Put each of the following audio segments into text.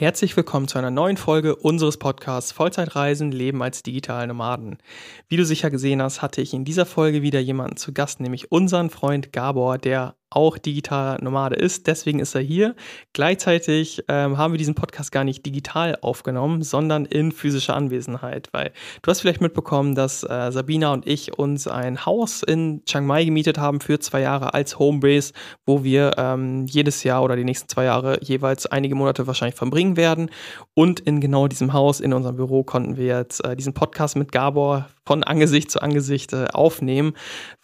Herzlich willkommen zu einer neuen Folge unseres Podcasts Vollzeitreisen Leben als digitale Nomaden. Wie du sicher gesehen hast, hatte ich in dieser Folge wieder jemanden zu Gast, nämlich unseren Freund Gabor, der auch digitaler Nomade ist. Deswegen ist er hier. Gleichzeitig ähm, haben wir diesen Podcast gar nicht digital aufgenommen, sondern in physischer Anwesenheit, weil du hast vielleicht mitbekommen, dass äh, Sabina und ich uns ein Haus in Chiang Mai gemietet haben für zwei Jahre als Homebase, wo wir ähm, jedes Jahr oder die nächsten zwei Jahre jeweils einige Monate wahrscheinlich verbringen werden. Und in genau diesem Haus, in unserem Büro, konnten wir jetzt äh, diesen Podcast mit Gabor von Angesicht zu Angesicht äh, aufnehmen,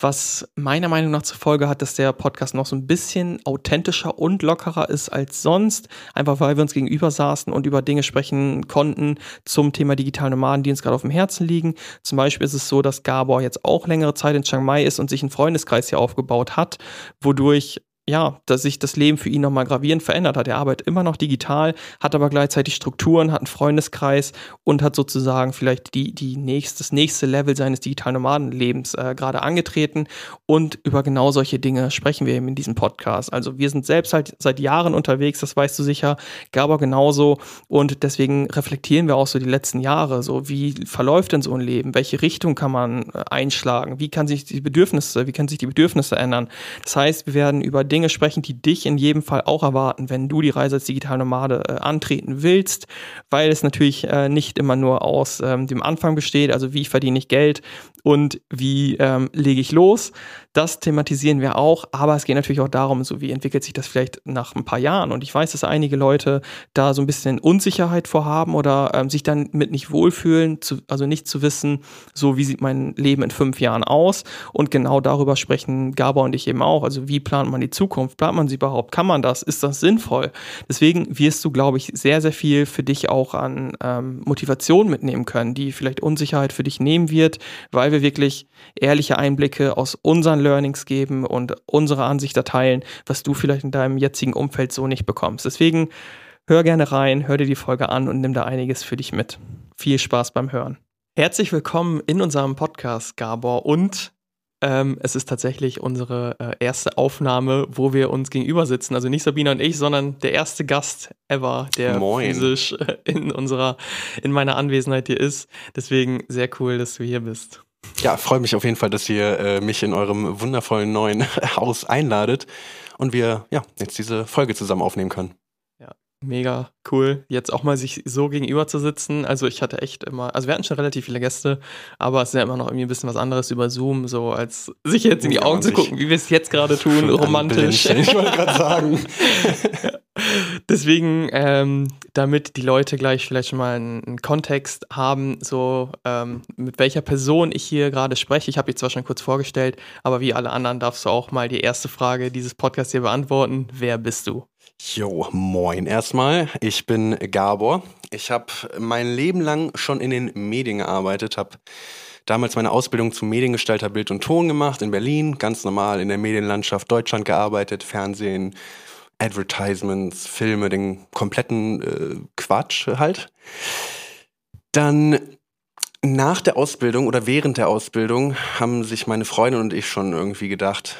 was meiner Meinung nach zur Folge hat, dass der Podcast noch so ein bisschen authentischer und lockerer ist als sonst, einfach weil wir uns gegenüber saßen und über Dinge sprechen konnten zum Thema digitale Nomaden, die uns gerade auf dem Herzen liegen. Zum Beispiel ist es so, dass Gabor jetzt auch längere Zeit in Chiang Mai ist und sich einen Freundeskreis hier aufgebaut hat, wodurch ja, dass sich das Leben für ihn nochmal gravierend verändert hat. Er arbeitet immer noch digital, hat aber gleichzeitig Strukturen, hat einen Freundeskreis und hat sozusagen vielleicht die, die nächst, das nächste Level seines digitalen Nomadenlebens äh, gerade angetreten. Und über genau solche Dinge sprechen wir eben in diesem Podcast. Also wir sind selbst halt seit Jahren unterwegs, das weißt du sicher, Gabor genauso. Und deswegen reflektieren wir auch so die letzten Jahre. So, wie verläuft denn so ein Leben? Welche Richtung kann man äh, einschlagen? Wie kann sich die Bedürfnisse, wie können sich die Bedürfnisse ändern? Das heißt, wir werden über Dinge Dinge sprechen, die dich in jedem Fall auch erwarten, wenn du die Reise als Digitalnomade äh, antreten willst, weil es natürlich äh, nicht immer nur aus ähm, dem Anfang besteht, also wie verdiene ich Geld und wie ähm, lege ich los. Das thematisieren wir auch, aber es geht natürlich auch darum, so wie entwickelt sich das vielleicht nach ein paar Jahren. Und ich weiß, dass einige Leute da so ein bisschen Unsicherheit vorhaben oder ähm, sich dann mit nicht wohlfühlen, zu, also nicht zu wissen, so wie sieht mein Leben in fünf Jahren aus. Und genau darüber sprechen Gabor und ich eben auch. Also wie plant man die Zukunft? Plant man sie überhaupt? Kann man das? Ist das sinnvoll? Deswegen wirst du, glaube ich, sehr, sehr viel für dich auch an ähm, Motivation mitnehmen können, die vielleicht Unsicherheit für dich nehmen wird, weil wir wirklich ehrliche Einblicke aus unseren Learnings geben und unsere Ansicht erteilen, was du vielleicht in deinem jetzigen Umfeld so nicht bekommst. Deswegen hör gerne rein, hör dir die Folge an und nimm da einiges für dich mit. Viel Spaß beim Hören. Herzlich willkommen in unserem Podcast, Gabor. Und ähm, es ist tatsächlich unsere äh, erste Aufnahme, wo wir uns gegenüber sitzen. Also nicht Sabina und ich, sondern der erste Gast ever, der Moin. physisch äh, in unserer, in meiner Anwesenheit hier ist. Deswegen sehr cool, dass du hier bist. Ja, freue mich auf jeden Fall, dass ihr äh, mich in eurem wundervollen neuen Haus einladet und wir ja jetzt diese Folge zusammen aufnehmen können. Ja, mega cool, jetzt auch mal sich so gegenüber zu sitzen. Also ich hatte echt immer, also wir hatten schon relativ viele Gäste, aber es ist ja immer noch irgendwie ein bisschen was anderes über Zoom, so als sich jetzt in die ja, Augen zu gucken, wie wir es jetzt gerade tun, romantisch. Ich wollte gerade sagen. Deswegen, ähm, damit die Leute gleich vielleicht schon mal einen, einen Kontext haben, so ähm, mit welcher Person ich hier gerade spreche. Ich habe dich zwar schon kurz vorgestellt, aber wie alle anderen darfst du auch mal die erste Frage dieses Podcasts hier beantworten. Wer bist du? Jo, moin erstmal. Ich bin Gabor. Ich habe mein Leben lang schon in den Medien gearbeitet, habe damals meine Ausbildung zum Mediengestalter Bild und Ton gemacht in Berlin, ganz normal in der Medienlandschaft Deutschland gearbeitet, Fernsehen, Advertisements, Filme, den kompletten äh, Quatsch halt. Dann nach der Ausbildung oder während der Ausbildung haben sich meine Freundin und ich schon irgendwie gedacht,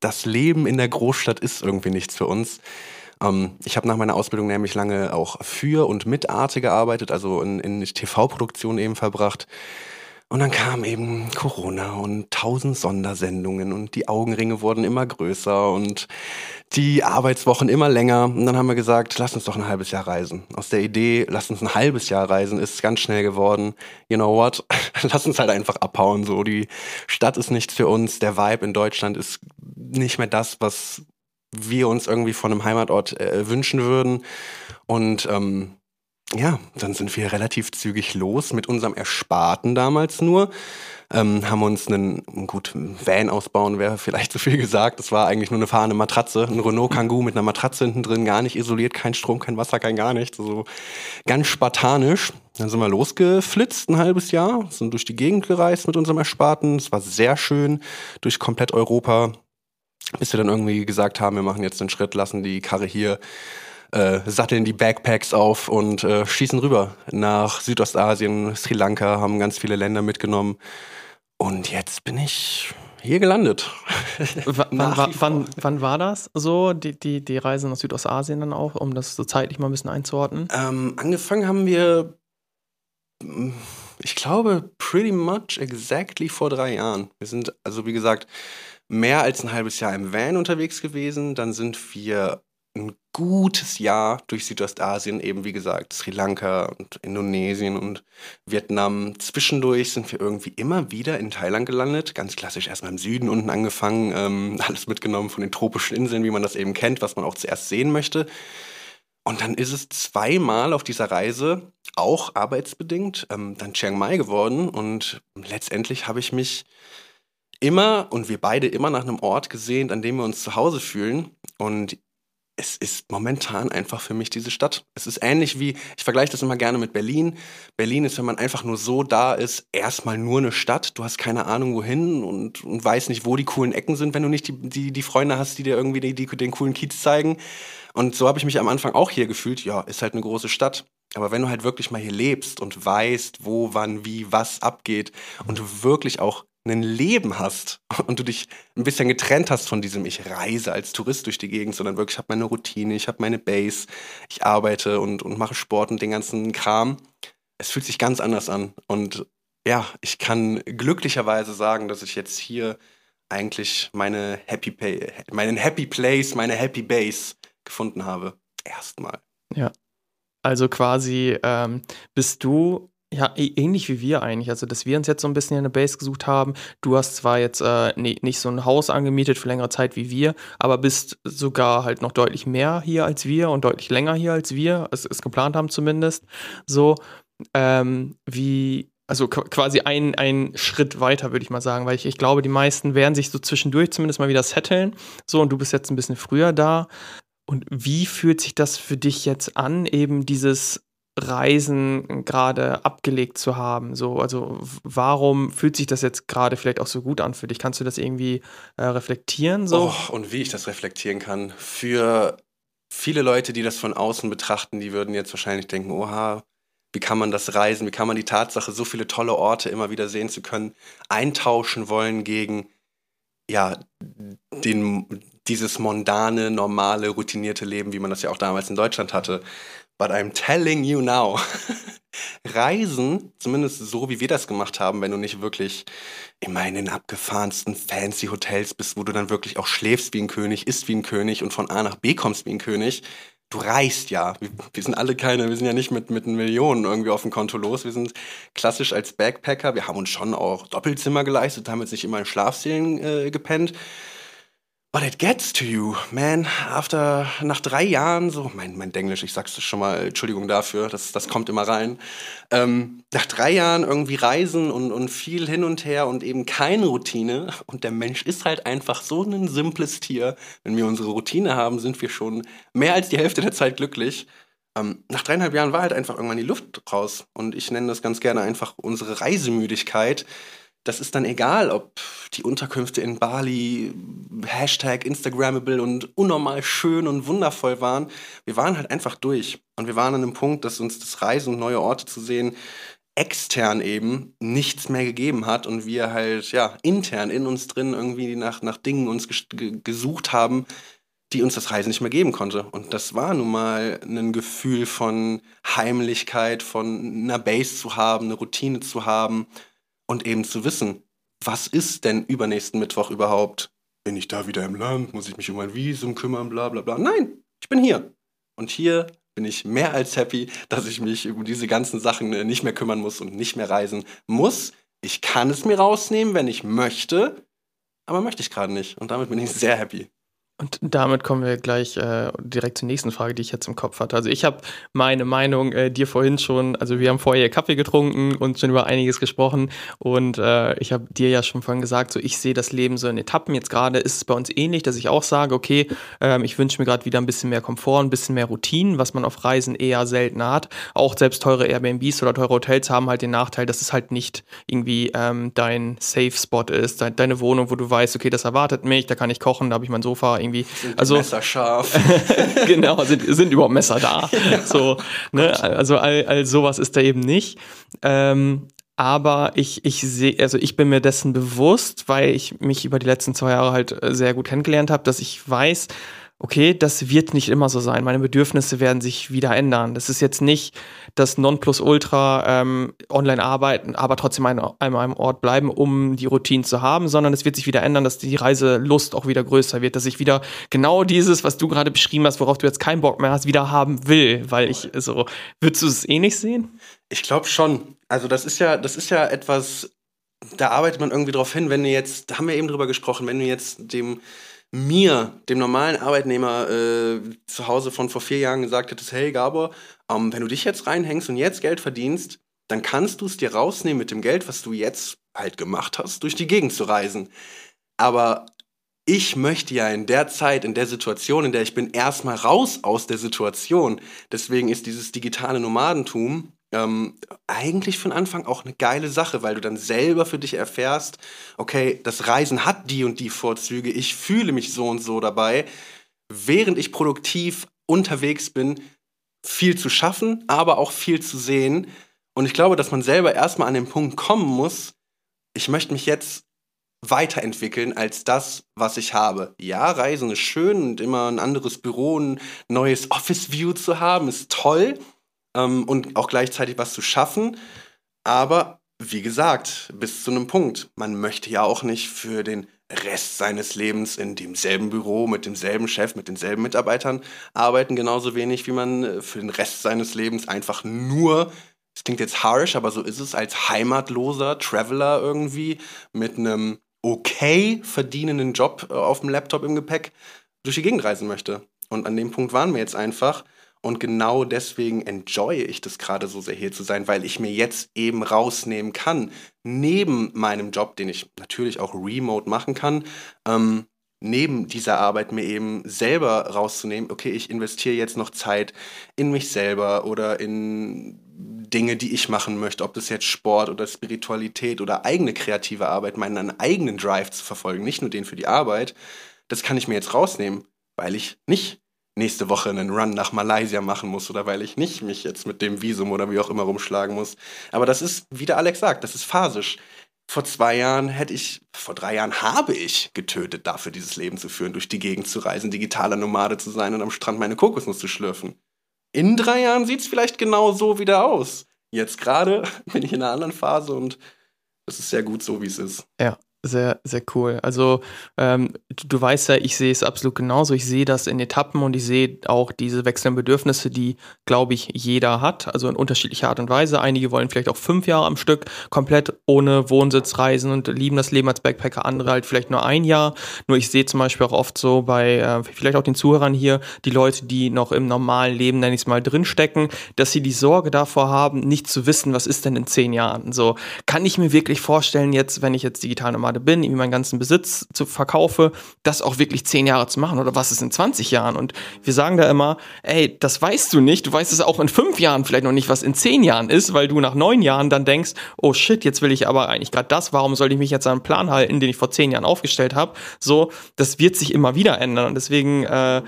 das Leben in der Großstadt ist irgendwie nichts für uns. Ähm, ich habe nach meiner Ausbildung nämlich lange auch für und mit Arte gearbeitet, also in, in TV-Produktion eben verbracht. Und dann kam eben Corona und tausend Sondersendungen und die Augenringe wurden immer größer und die Arbeitswochen immer länger. Und dann haben wir gesagt, lass uns doch ein halbes Jahr reisen. Aus der Idee, lass uns ein halbes Jahr reisen, ist ganz schnell geworden. You know what? lass uns halt einfach abhauen. So, die Stadt ist nichts für uns. Der Vibe in Deutschland ist nicht mehr das, was wir uns irgendwie von einem Heimatort äh, wünschen würden. Und ähm, ja, dann sind wir relativ zügig los mit unserem Ersparten damals nur. Ähm, haben uns einen, gut, Van ausbauen wäre vielleicht zu viel gesagt. Das war eigentlich nur eine fahrende Matratze, ein Renault Kangoo mit einer Matratze hinten drin, gar nicht isoliert, kein Strom, kein Wasser, kein gar nichts. Also ganz spartanisch. Dann sind wir losgeflitzt ein halbes Jahr, sind durch die Gegend gereist mit unserem Ersparten. Es war sehr schön, durch komplett Europa, bis wir dann irgendwie gesagt haben, wir machen jetzt den Schritt, lassen die Karre hier äh, satteln die Backpacks auf und äh, schießen rüber nach Südostasien, Sri Lanka, haben ganz viele Länder mitgenommen. Und jetzt bin ich hier gelandet. wann, wann, wann, war das so, die, die, die Reise nach Südostasien dann auch, um das so zeitlich mal ein bisschen einzuordnen? Ähm, angefangen haben wir, ich glaube, pretty much exactly vor drei Jahren. Wir sind, also wie gesagt, mehr als ein halbes Jahr im Van unterwegs gewesen. Dann sind wir ein gutes Jahr durch Südostasien, eben wie gesagt, Sri Lanka und Indonesien und Vietnam. Zwischendurch sind wir irgendwie immer wieder in Thailand gelandet. Ganz klassisch erstmal im Süden unten angefangen, ähm, alles mitgenommen von den tropischen Inseln, wie man das eben kennt, was man auch zuerst sehen möchte. Und dann ist es zweimal auf dieser Reise, auch arbeitsbedingt, ähm, dann Chiang Mai geworden. Und letztendlich habe ich mich immer und wir beide immer nach einem Ort gesehen, an dem wir uns zu Hause fühlen. Und es ist momentan einfach für mich diese Stadt. Es ist ähnlich wie, ich vergleiche das immer gerne mit Berlin. Berlin ist, wenn man einfach nur so da ist, erstmal nur eine Stadt. Du hast keine Ahnung wohin und, und weißt nicht, wo die coolen Ecken sind, wenn du nicht die, die, die Freunde hast, die dir irgendwie die, die, den coolen Kiez zeigen. Und so habe ich mich am Anfang auch hier gefühlt. Ja, ist halt eine große Stadt. Aber wenn du halt wirklich mal hier lebst und weißt, wo, wann, wie, was abgeht und du wirklich auch ein Leben hast und du dich ein bisschen getrennt hast von diesem ich reise als Tourist durch die Gegend, sondern wirklich ich habe meine Routine, ich habe meine Base, ich arbeite und, und mache Sport und den ganzen Kram. Es fühlt sich ganz anders an und ja, ich kann glücklicherweise sagen, dass ich jetzt hier eigentlich meine Happy Pay, meinen Happy Place, meine Happy Base gefunden habe. Erstmal. Ja. Also quasi ähm, bist du ja, ähnlich wie wir eigentlich. Also, dass wir uns jetzt so ein bisschen eine Base gesucht haben. Du hast zwar jetzt äh, nee, nicht so ein Haus angemietet für längere Zeit wie wir, aber bist sogar halt noch deutlich mehr hier als wir und deutlich länger hier als wir, es, es geplant haben zumindest. So, ähm, wie, also quasi ein, ein Schritt weiter, würde ich mal sagen, weil ich, ich glaube, die meisten werden sich so zwischendurch zumindest mal wieder setteln. So, und du bist jetzt ein bisschen früher da. Und wie fühlt sich das für dich jetzt an, eben dieses Reisen gerade abgelegt zu haben? So, also warum fühlt sich das jetzt gerade vielleicht auch so gut an für dich? Kannst du das irgendwie äh, reflektieren? So? Oh, und wie ich das reflektieren kann. Für viele Leute, die das von außen betrachten, die würden jetzt wahrscheinlich denken, oha, wie kann man das Reisen, wie kann man die Tatsache, so viele tolle Orte immer wieder sehen zu können, eintauschen wollen gegen ja, den, dieses mondane, normale, routinierte Leben, wie man das ja auch damals in Deutschland hatte. But I'm telling you now. Reisen, zumindest so wie wir das gemacht haben, wenn du nicht wirklich immer in den abgefahrensten fancy Hotels bist, wo du dann wirklich auch schläfst wie ein König, isst wie ein König und von A nach B kommst wie ein König. Du reist ja. Wir, wir sind alle keine, wir sind ja nicht mit, mit Millionen irgendwie auf dem Konto los. Wir sind klassisch als Backpacker. Wir haben uns schon auch Doppelzimmer geleistet, haben jetzt nicht immer in Schlafsälen äh, gepennt. But it gets to you, man. After, nach drei Jahren, so, mein, mein Denglisch, ich sag's schon mal, Entschuldigung dafür, das, das kommt immer rein. Ähm, nach drei Jahren irgendwie Reisen und, und viel hin und her und eben keine Routine. Und der Mensch ist halt einfach so ein simples Tier. Wenn wir unsere Routine haben, sind wir schon mehr als die Hälfte der Zeit glücklich. Ähm, nach dreieinhalb Jahren war halt einfach irgendwann die Luft raus. Und ich nenne das ganz gerne einfach unsere Reisemüdigkeit das ist dann egal, ob die Unterkünfte in Bali Hashtag Instagrammable und unnormal schön und wundervoll waren. Wir waren halt einfach durch. Und wir waren an einem Punkt, dass uns das Reisen und neue Orte zu sehen extern eben nichts mehr gegeben hat und wir halt ja intern in uns drin irgendwie nach, nach Dingen uns gesucht haben, die uns das Reisen nicht mehr geben konnte. Und das war nun mal ein Gefühl von Heimlichkeit, von einer Base zu haben, eine Routine zu haben, und eben zu wissen, was ist denn übernächsten Mittwoch überhaupt? Bin ich da wieder im Land? Muss ich mich um mein Visum kümmern? Bla bla bla. Nein, ich bin hier. Und hier bin ich mehr als happy, dass ich mich um diese ganzen Sachen äh, nicht mehr kümmern muss und nicht mehr reisen muss. Ich kann es mir rausnehmen, wenn ich möchte, aber möchte ich gerade nicht. Und damit bin ich sehr happy. Und damit kommen wir gleich äh, direkt zur nächsten Frage, die ich jetzt im Kopf hatte. Also ich habe meine Meinung äh, dir vorhin schon, also wir haben vorher Kaffee getrunken und schon über einiges gesprochen und äh, ich habe dir ja schon vorhin gesagt, so ich sehe das Leben so in Etappen. Jetzt gerade ist es bei uns ähnlich, dass ich auch sage, okay, ähm, ich wünsche mir gerade wieder ein bisschen mehr Komfort, ein bisschen mehr Routinen, was man auf Reisen eher selten hat. Auch selbst teure Airbnbs oder teure Hotels haben halt den Nachteil, dass es halt nicht irgendwie ähm, dein Safe Spot ist, de deine Wohnung, wo du weißt, okay, das erwartet mich, da kann ich kochen, da habe ich mein Sofa irgendwie. Sind also Messer scharf. genau, sind, sind überhaupt Messer da. Ja. So, ne? Also all, all sowas ist da eben nicht. Ähm, aber ich, ich sehe, also ich bin mir dessen bewusst, weil ich mich über die letzten zwei Jahre halt sehr gut kennengelernt habe, dass ich weiß, okay, das wird nicht immer so sein. Meine Bedürfnisse werden sich wieder ändern. Das ist jetzt nicht das Nonplusultra ähm, online arbeiten, aber trotzdem an einem Ort bleiben, um die Routinen zu haben, sondern es wird sich wieder ändern, dass die Reiselust auch wieder größer wird, dass ich wieder genau dieses, was du gerade beschrieben hast, worauf du jetzt keinen Bock mehr hast, wieder haben will, weil ich so, würdest du es eh nicht sehen? Ich glaube schon. Also das ist ja, das ist ja etwas, da arbeitet man irgendwie drauf hin, wenn du jetzt, da haben wir eben drüber gesprochen, wenn du jetzt dem mir, dem normalen Arbeitnehmer äh, zu Hause von vor vier Jahren gesagt hättest, hey Gabor, ähm, wenn du dich jetzt reinhängst und jetzt Geld verdienst, dann kannst du es dir rausnehmen mit dem Geld, was du jetzt halt gemacht hast, durch die Gegend zu reisen. Aber ich möchte ja in der Zeit, in der Situation, in der ich bin, erstmal raus aus der Situation. Deswegen ist dieses digitale Nomadentum ähm, eigentlich von Anfang auch eine geile Sache, weil du dann selber für dich erfährst, okay, das Reisen hat die und die Vorzüge, ich fühle mich so und so dabei, während ich produktiv unterwegs bin, viel zu schaffen, aber auch viel zu sehen. Und ich glaube, dass man selber erstmal an den Punkt kommen muss, ich möchte mich jetzt weiterentwickeln als das, was ich habe. Ja, Reisen ist schön und immer ein anderes Büro, ein neues Office-View zu haben, ist toll ähm, und auch gleichzeitig was zu schaffen. Aber wie gesagt, bis zu einem Punkt. Man möchte ja auch nicht für den Rest seines Lebens in demselben Büro, mit demselben Chef, mit denselben Mitarbeitern arbeiten, genauso wenig wie man äh, für den Rest seines Lebens einfach nur, das klingt jetzt harsh, aber so ist es, als heimatloser Traveler irgendwie mit einem okay verdienenden Job äh, auf dem Laptop im Gepäck durch die Gegend reisen möchte. Und an dem Punkt waren wir jetzt einfach. Und genau deswegen enjoye ich das gerade so sehr hier zu sein, weil ich mir jetzt eben rausnehmen kann, neben meinem Job, den ich natürlich auch remote machen kann, ähm, neben dieser Arbeit mir eben selber rauszunehmen, okay, ich investiere jetzt noch Zeit in mich selber oder in Dinge, die ich machen möchte, ob das jetzt Sport oder Spiritualität oder eigene kreative Arbeit, meinen eigenen Drive zu verfolgen, nicht nur den für die Arbeit, das kann ich mir jetzt rausnehmen, weil ich nicht nächste Woche einen Run nach Malaysia machen muss oder weil ich nicht mich jetzt mit dem Visum oder wie auch immer rumschlagen muss. Aber das ist, wie der Alex sagt, das ist phasisch. Vor zwei Jahren hätte ich, vor drei Jahren habe ich getötet, dafür dieses Leben zu führen, durch die Gegend zu reisen, digitaler Nomade zu sein und am Strand meine Kokosnuss zu schlürfen. In drei Jahren sieht es vielleicht genau so wieder aus. Jetzt gerade bin ich in einer anderen Phase und es ist sehr gut so, wie es ist. Ja, sehr, sehr cool. Also ähm, du, du, weißt ja, ich sehe es absolut genauso. Ich sehe das in Etappen und ich sehe auch diese wechselnden Bedürfnisse, die, glaube ich, jeder hat. Also in unterschiedlicher Art und Weise. Einige wollen vielleicht auch fünf Jahre am Stück komplett ohne Wohnsitz reisen und lieben das Leben als Backpacker. Andere halt vielleicht nur ein Jahr. Nur ich sehe zum Beispiel auch oft so bei äh, vielleicht auch den Zuhörern hier, die Leute, die noch im normalen Leben, nenne ich es mal, drinstecken, dass sie die Sorge davor haben, nicht zu wissen, was ist denn in zehn Jahren. So kann ich mir wirklich vorstellen, jetzt, wenn ich jetzt digital normal Nomade bin, irgendwie meinen ganzen Besitz zu verkaufe, das auch wirklich zehn Jahre zu machen oder was ist in 20 Jahren? Und wir sagen da immer, ey, das weißt du nicht. Du weißt es auch in fünf Jahren vielleicht noch nicht, was in zehn Jahren ist, weil du nach neun Jahren dann denkst, oh shit, jetzt will ich aber eigentlich gerade das. Warum soll ich mich jetzt an einen Plan halten, den ich vor zehn Jahren aufgestellt habe? So, das wird sich immer wieder ändern. Und deswegen, äh,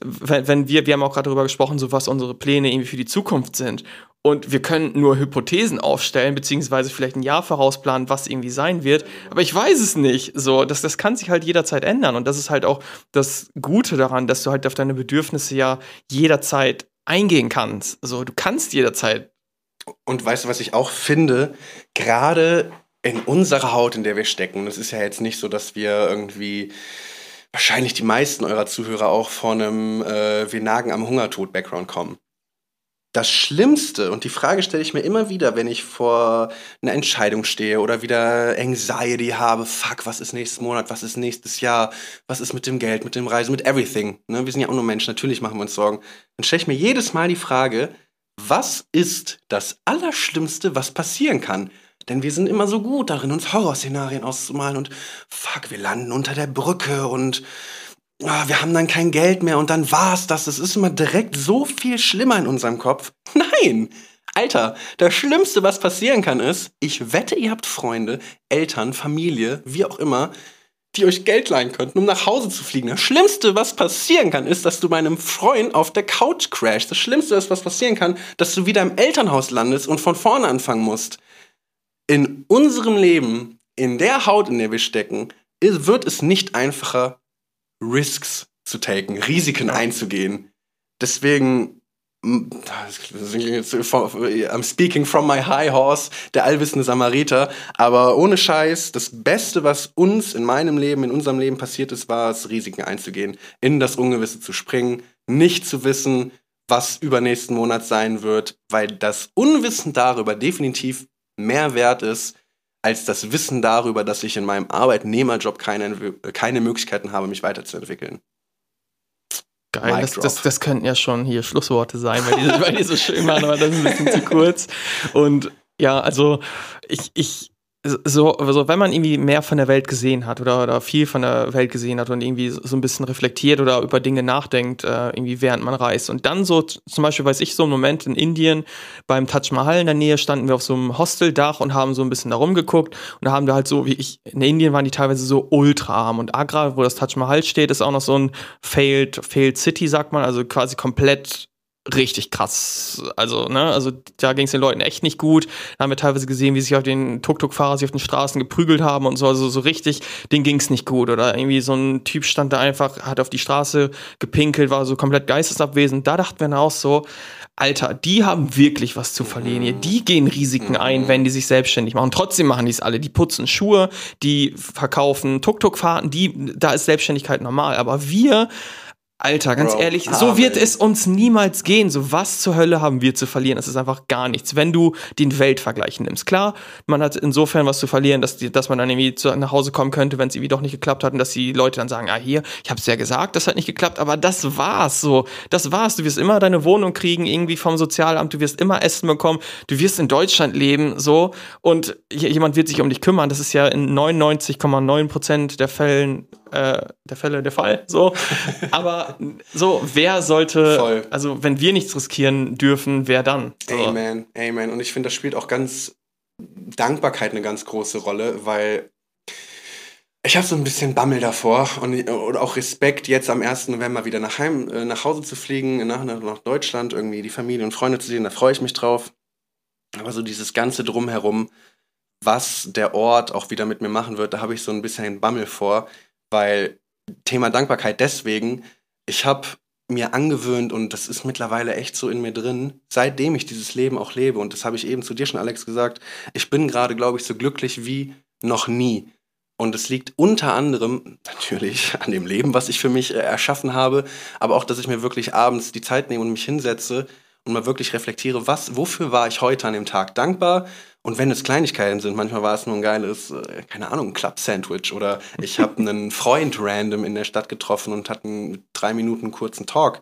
wenn, wenn wir, wir haben auch gerade darüber gesprochen, so was unsere Pläne irgendwie für die Zukunft sind. Und wir können nur Hypothesen aufstellen, beziehungsweise vielleicht ein Jahr vorausplanen, was irgendwie sein wird. Aber ich weiß es nicht. So, das, das kann sich halt jederzeit ändern. Und das ist halt auch das Gute daran, dass du halt auf deine Bedürfnisse ja jederzeit eingehen kannst. So, du kannst jederzeit. Und weißt du, was ich auch finde? Gerade in unserer Haut, in der wir stecken, es ist ja jetzt nicht so, dass wir irgendwie wahrscheinlich die meisten eurer Zuhörer auch von einem äh, Wir nagen am Hungertod-Background kommen das Schlimmste, und die Frage stelle ich mir immer wieder, wenn ich vor einer Entscheidung stehe oder wieder Anxiety habe, fuck, was ist nächstes Monat, was ist nächstes Jahr, was ist mit dem Geld, mit dem Reisen, mit everything. Ne? Wir sind ja auch nur Menschen, natürlich machen wir uns Sorgen. Dann stelle ich mir jedes Mal die Frage, was ist das Allerschlimmste, was passieren kann? Denn wir sind immer so gut darin, uns Horrorszenarien auszumalen und fuck, wir landen unter der Brücke und oh, wir haben dann kein Geld mehr und dann war's das. Das ist immer direkt so viel schlimmer in unserem Kopf. Nein! Alter, das Schlimmste, was passieren kann, ist, ich wette, ihr habt Freunde, Eltern, Familie, wie auch immer, die euch Geld leihen könnten, um nach Hause zu fliegen. Das Schlimmste, was passieren kann, ist, dass du bei einem Freund auf der Couch crashst. Das Schlimmste, was passieren kann, dass du wieder im Elternhaus landest und von vorne anfangen musst. In unserem Leben, in der Haut, in der wir stecken, wird es nicht einfacher, Risks zu taken, Risiken einzugehen. Deswegen, I'm speaking from my high horse, der allwissende Samariter. Aber ohne Scheiß, das Beste, was uns in meinem Leben, in unserem Leben passiert ist, war es, Risiken einzugehen, in das Ungewisse zu springen, nicht zu wissen, was übernächsten Monat sein wird, weil das Unwissen darüber definitiv mehr wert ist, als das Wissen darüber, dass ich in meinem Arbeitnehmerjob keine, keine Möglichkeiten habe, mich weiterzuentwickeln. Geil, das, das, das, könnten ja schon hier Schlussworte sein, weil die, weil die so schön waren, aber das ist ein bisschen zu kurz. Und ja, also ich, ich so, also wenn man irgendwie mehr von der Welt gesehen hat oder, oder viel von der Welt gesehen hat und irgendwie so ein bisschen reflektiert oder über Dinge nachdenkt, äh, irgendwie während man reist. Und dann so, zum Beispiel weiß ich so einen Moment in Indien beim Taj Mahal in der Nähe standen wir auf so einem Hosteldach und haben so ein bisschen da rumgeguckt und da haben wir halt so, wie ich, in Indien waren die teilweise so ultra arm und Agra, wo das Taj Mahal steht, ist auch noch so ein failed, failed City, sagt man, also quasi komplett richtig krass. Also, ne, also da ging es den Leuten echt nicht gut. Da haben wir teilweise gesehen, wie sich auf den Tuk-Tuk-Fahrer sich auf den Straßen geprügelt haben und so. Also so richtig, denen ging es nicht gut. Oder irgendwie so ein Typ stand da einfach, hat auf die Straße gepinkelt, war so komplett geistesabwesend. Da dachten wir dann auch so, Alter, die haben wirklich was zu verlieren hier. Die gehen Risiken ein, wenn die sich selbstständig machen. Trotzdem machen die es alle. Die putzen Schuhe, die verkaufen Tuk-Tuk-Fahrten, die, da ist Selbstständigkeit normal. Aber wir Alter, ganz Bro, ehrlich, so wird es uns niemals gehen. So, was zur Hölle haben wir zu verlieren? Es ist einfach gar nichts. Wenn du den Weltvergleich nimmst. Klar, man hat insofern was zu verlieren, dass, die, dass man dann irgendwie zu, nach Hause kommen könnte, wenn es irgendwie doch nicht geklappt hat und dass die Leute dann sagen, ah, hier, ich hab's ja gesagt, das hat nicht geklappt, aber das war's so. Das war's. Du wirst immer deine Wohnung kriegen, irgendwie vom Sozialamt, du wirst immer Essen bekommen, du wirst in Deutschland leben, so, und jemand wird sich um dich kümmern. Das ist ja in 99,9 Prozent der Fällen äh, der Fälle der Fall. So. Aber so, wer sollte, Voll. also wenn wir nichts riskieren dürfen, wer dann? So. Amen, Amen. Und ich finde, das spielt auch ganz Dankbarkeit eine ganz große Rolle, weil ich habe so ein bisschen Bammel davor und, und, auch Respekt, jetzt am 1. November wieder nach, Heim, äh, nach Hause zu fliegen, nach, nach Deutschland, irgendwie die Familie und Freunde zu sehen, da freue ich mich drauf. Aber so dieses ganze Drumherum, was der Ort auch wieder mit mir machen wird, da habe ich so ein bisschen Bammel vor, weil Thema Dankbarkeit deswegen, ich habe mir angewöhnt und das ist mittlerweile echt so in mir drin, seitdem ich dieses Leben auch lebe und das habe ich eben zu dir schon, Alex, gesagt, ich bin gerade, glaube ich, so glücklich wie noch nie. Und es liegt unter anderem natürlich an dem Leben, was ich für mich äh, erschaffen habe, aber auch, dass ich mir wirklich abends die Zeit nehme und mich hinsetze und mal wirklich reflektiere, was, wofür war ich heute an dem Tag dankbar? Und wenn es Kleinigkeiten sind, manchmal war es nur ein geiles, äh, keine Ahnung, ein Club-Sandwich oder ich habe einen Freund random in der Stadt getroffen und hatten drei Minuten kurzen Talk.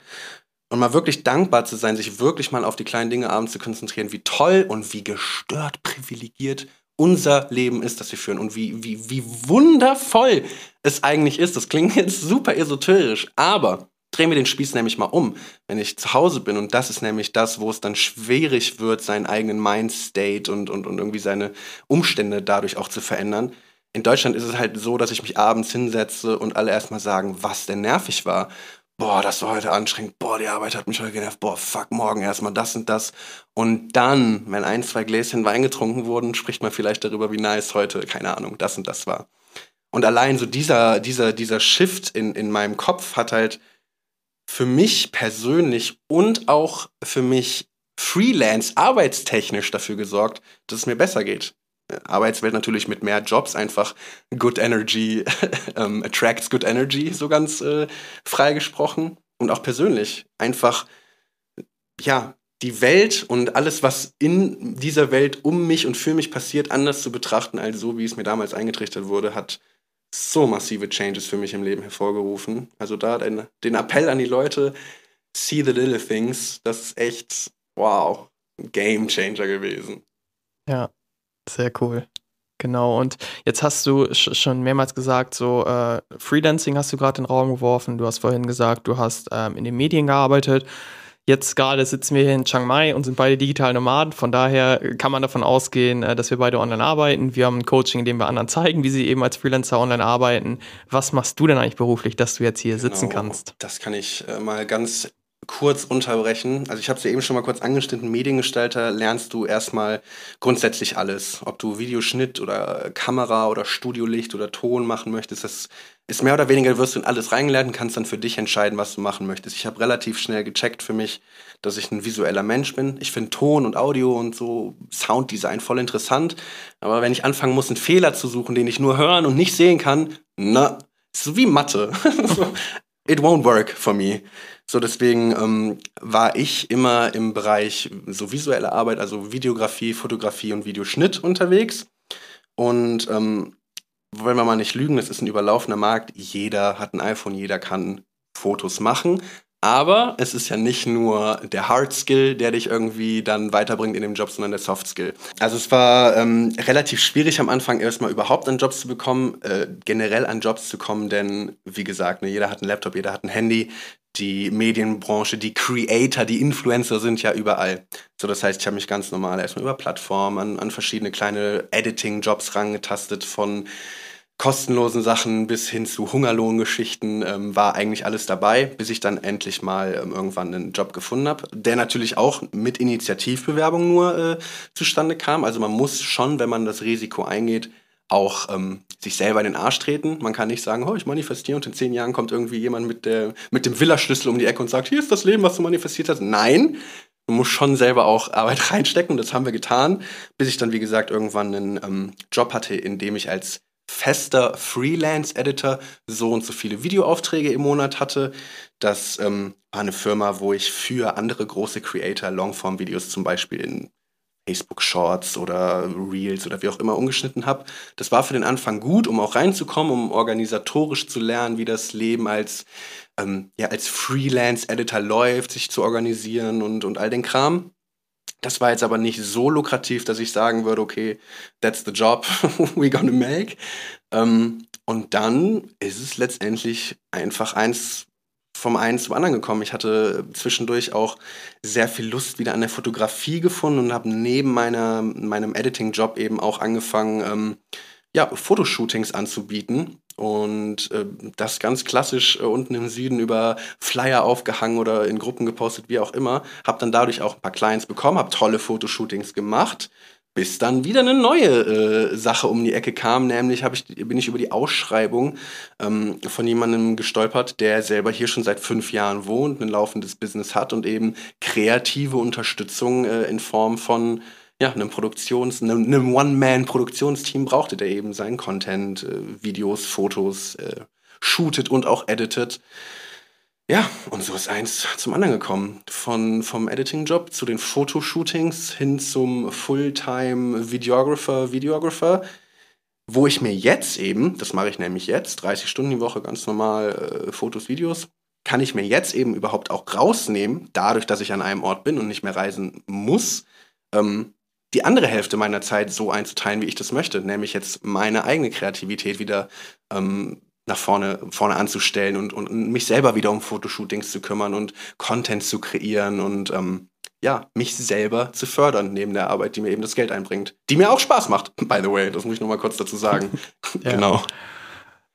Und mal wirklich dankbar zu sein, sich wirklich mal auf die kleinen Dinge abends zu konzentrieren, wie toll und wie gestört privilegiert unser Leben ist, das wir führen und wie, wie, wie wundervoll es eigentlich ist. Das klingt jetzt super esoterisch, aber drehen wir den Spieß nämlich mal um, wenn ich zu Hause bin. Und das ist nämlich das, wo es dann schwierig wird, seinen eigenen Mindstate und, und, und irgendwie seine Umstände dadurch auch zu verändern. In Deutschland ist es halt so, dass ich mich abends hinsetze und alle erstmal sagen, was denn nervig war. Boah, das war heute anstrengend. Boah, die Arbeit hat mich heute genervt. Boah, fuck, morgen erstmal das und das. Und dann, wenn ein, zwei Gläschen Wein getrunken wurden, spricht man vielleicht darüber, wie nice heute, keine Ahnung, das und das war. Und allein so dieser, dieser, dieser Shift in, in meinem Kopf hat halt für mich persönlich und auch für mich freelance, arbeitstechnisch dafür gesorgt, dass es mir besser geht. Arbeitswelt natürlich mit mehr Jobs einfach Good Energy ähm, attracts Good Energy, so ganz äh, frei gesprochen. Und auch persönlich einfach, ja, die Welt und alles, was in dieser Welt um mich und für mich passiert, anders zu betrachten, als so, wie es mir damals eingetrichtert wurde, hat so massive Changes für mich im Leben hervorgerufen. Also da den, den Appell an die Leute, see the little things, das ist echt, wow, ein Game Changer gewesen. Ja, sehr cool. Genau, und jetzt hast du schon mehrmals gesagt, so äh, Freelancing hast du gerade in den Raum geworfen. Du hast vorhin gesagt, du hast ähm, in den Medien gearbeitet. Jetzt gerade sitzen wir hier in Chiang Mai und sind beide digitale Nomaden. Von daher kann man davon ausgehen, äh, dass wir beide online arbeiten. Wir haben ein Coaching, in dem wir anderen zeigen, wie sie eben als Freelancer online arbeiten. Was machst du denn eigentlich beruflich, dass du jetzt hier genau, sitzen kannst? Das kann ich äh, mal ganz kurz unterbrechen. Also ich habe es ja eben schon mal kurz angeschnitten. Mediengestalter lernst du erstmal grundsätzlich alles. Ob du Videoschnitt oder Kamera oder Studiolicht oder Ton machen möchtest, das ist mehr oder weniger, wirst du in alles reingelernt und kannst dann für dich entscheiden, was du machen möchtest. Ich habe relativ schnell gecheckt für mich, dass ich ein visueller Mensch bin. Ich finde Ton und Audio und so Sounddesign voll interessant. Aber wenn ich anfangen muss, einen Fehler zu suchen, den ich nur hören und nicht sehen kann, na, so wie Mathe. It won't work for me. So, deswegen ähm, war ich immer im Bereich so visuelle Arbeit, also Videografie, Fotografie und Videoschnitt unterwegs. Und ähm, wollen wir mal nicht lügen, es ist ein überlaufener Markt. Jeder hat ein iPhone, jeder kann Fotos machen. Aber es ist ja nicht nur der Hard Skill, der dich irgendwie dann weiterbringt in dem Job, sondern der Soft Skill. Also es war ähm, relativ schwierig am Anfang erstmal überhaupt an Jobs zu bekommen, äh, generell an Jobs zu kommen, denn wie gesagt, ne, jeder hat einen Laptop, jeder hat ein Handy. Die Medienbranche, die Creator, die Influencer sind ja überall. So, das heißt, ich habe mich ganz normal erstmal über Plattformen an, an verschiedene kleine Editing-Jobs rangetastet von kostenlosen Sachen bis hin zu Hungerlohngeschichten ähm, war eigentlich alles dabei, bis ich dann endlich mal ähm, irgendwann einen Job gefunden habe, der natürlich auch mit Initiativbewerbung nur äh, zustande kam. Also man muss schon, wenn man das Risiko eingeht, auch ähm, sich selber in den Arsch treten. Man kann nicht sagen, oh, ich manifestiere und in zehn Jahren kommt irgendwie jemand mit, der, mit dem Villaschlüssel um die Ecke und sagt, hier ist das Leben, was du manifestiert hast. Nein, man muss schon selber auch Arbeit reinstecken und das haben wir getan, bis ich dann, wie gesagt, irgendwann einen ähm, Job hatte, in dem ich als fester Freelance-Editor so und so viele Videoaufträge im Monat hatte. Das ähm, war eine Firma, wo ich für andere große Creator Longform-Videos zum Beispiel in Facebook Shorts oder Reels oder wie auch immer umgeschnitten habe. Das war für den Anfang gut, um auch reinzukommen, um organisatorisch zu lernen, wie das Leben als, ähm, ja, als Freelance-Editor läuft, sich zu organisieren und, und all den Kram. Das war jetzt aber nicht so lukrativ, dass ich sagen würde, okay, that's the job we're gonna make. Ähm, und dann ist es letztendlich einfach eins vom einen zum anderen gekommen. Ich hatte zwischendurch auch sehr viel Lust wieder an der Fotografie gefunden und habe neben meiner, meinem Editing-Job eben auch angefangen, ähm, ja, Fotoshootings anzubieten. Und äh, das ganz klassisch äh, unten im Süden über Flyer aufgehangen oder in Gruppen gepostet, wie auch immer. Hab dann dadurch auch ein paar Clients bekommen, hab tolle Fotoshootings gemacht, bis dann wieder eine neue äh, Sache um die Ecke kam. Nämlich ich, bin ich über die Ausschreibung ähm, von jemandem gestolpert, der selber hier schon seit fünf Jahren wohnt, ein laufendes Business hat und eben kreative Unterstützung äh, in Form von ja, einem Produktions-, einem, One-Man-Produktionsteam brauchte, der eben seinen Content, äh, Videos, Fotos äh, shootet und auch editet. Ja, und so ist eins zum anderen gekommen. Von, vom Editing-Job zu den Fotoshootings hin zum Fulltime-Videographer, Videographer, wo ich mir jetzt eben, das mache ich nämlich jetzt, 30 Stunden die Woche ganz normal äh, Fotos, Videos, kann ich mir jetzt eben überhaupt auch rausnehmen, dadurch, dass ich an einem Ort bin und nicht mehr reisen muss, ähm, die andere Hälfte meiner Zeit so einzuteilen, wie ich das möchte, nämlich jetzt meine eigene Kreativität wieder ähm, nach vorne, vorne anzustellen und, und mich selber wieder um Fotoshootings zu kümmern und Content zu kreieren und ähm, ja, mich selber zu fördern neben der Arbeit, die mir eben das Geld einbringt. Die mir auch Spaß macht, by the way. Das muss ich nochmal kurz dazu sagen. ja. Genau.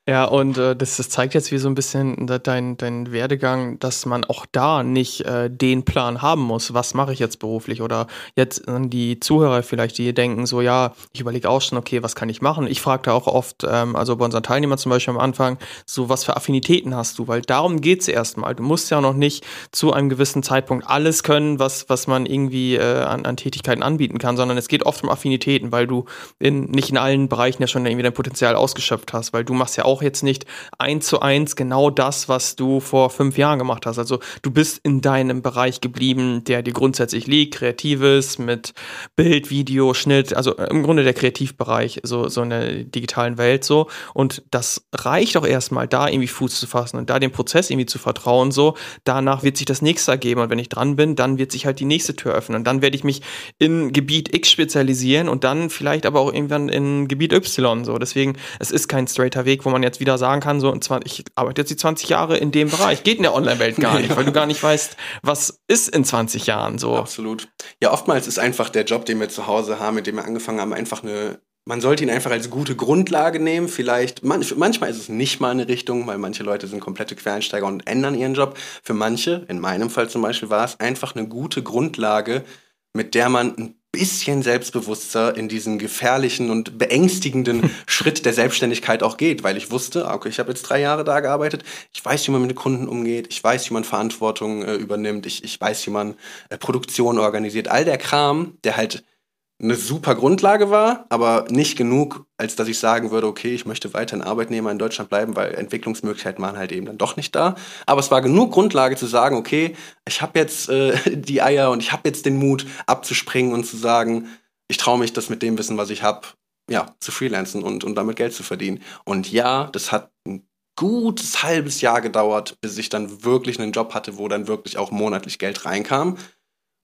Ja, und äh, das, das zeigt jetzt wie so ein bisschen dein, dein Werdegang, dass man auch da nicht äh, den Plan haben muss, was mache ich jetzt beruflich oder jetzt äh, die Zuhörer vielleicht, die denken so, ja, ich überlege auch schon, okay, was kann ich machen? Ich frage da auch oft, ähm, also bei unseren Teilnehmern zum Beispiel am Anfang, so was für Affinitäten hast du? Weil darum geht's erstmal. Du musst ja noch nicht zu einem gewissen Zeitpunkt alles können, was, was man irgendwie äh, an, an Tätigkeiten anbieten kann, sondern es geht oft um Affinitäten, weil du in, nicht in allen Bereichen ja schon irgendwie dein Potenzial ausgeschöpft hast, weil du machst ja auch auch jetzt nicht eins zu eins genau das, was du vor fünf Jahren gemacht hast. Also du bist in deinem Bereich geblieben, der dir grundsätzlich liegt, Kreatives mit Bild, Video, Schnitt, also im Grunde der Kreativbereich, so, so in der digitalen Welt so. Und das reicht auch erstmal, da irgendwie Fuß zu fassen und da dem Prozess irgendwie zu vertrauen, so. Danach wird sich das nächste ergeben und wenn ich dran bin, dann wird sich halt die nächste Tür öffnen und dann werde ich mich in Gebiet X spezialisieren und dann vielleicht aber auch irgendwann in Gebiet Y, so. Deswegen, es ist kein straighter Weg, wo man jetzt wieder sagen kann, so, ich arbeite jetzt die 20 Jahre in dem Bereich. Geht in der Online-Welt gar nicht, weil du gar nicht weißt, was ist in 20 Jahren so. Absolut. Ja, oftmals ist einfach der Job, den wir zu Hause haben, mit dem wir angefangen haben, einfach eine man sollte ihn einfach als gute Grundlage nehmen. Vielleicht, manch, manchmal ist es nicht mal eine Richtung, weil manche Leute sind komplette Quereinsteiger und ändern ihren Job. Für manche, in meinem Fall zum Beispiel, war es einfach eine gute Grundlage, mit der man ein bisschen selbstbewusster in diesen gefährlichen und beängstigenden Schritt der Selbstständigkeit auch geht, weil ich wusste, ah, okay, ich habe jetzt drei Jahre da gearbeitet, ich weiß, wie man mit den Kunden umgeht, ich weiß, wie man Verantwortung äh, übernimmt, ich, ich weiß, wie man äh, Produktion organisiert. All der Kram, der halt eine super Grundlage war, aber nicht genug, als dass ich sagen würde, okay, ich möchte weiterhin Arbeitnehmer in Deutschland bleiben, weil Entwicklungsmöglichkeiten waren halt eben dann doch nicht da. Aber es war genug Grundlage zu sagen, okay, ich habe jetzt äh, die Eier und ich habe jetzt den Mut abzuspringen und zu sagen, ich traue mich, das mit dem Wissen, was ich habe, ja, zu freelancen und, und damit Geld zu verdienen. Und ja, das hat ein gutes halbes Jahr gedauert, bis ich dann wirklich einen Job hatte, wo dann wirklich auch monatlich Geld reinkam.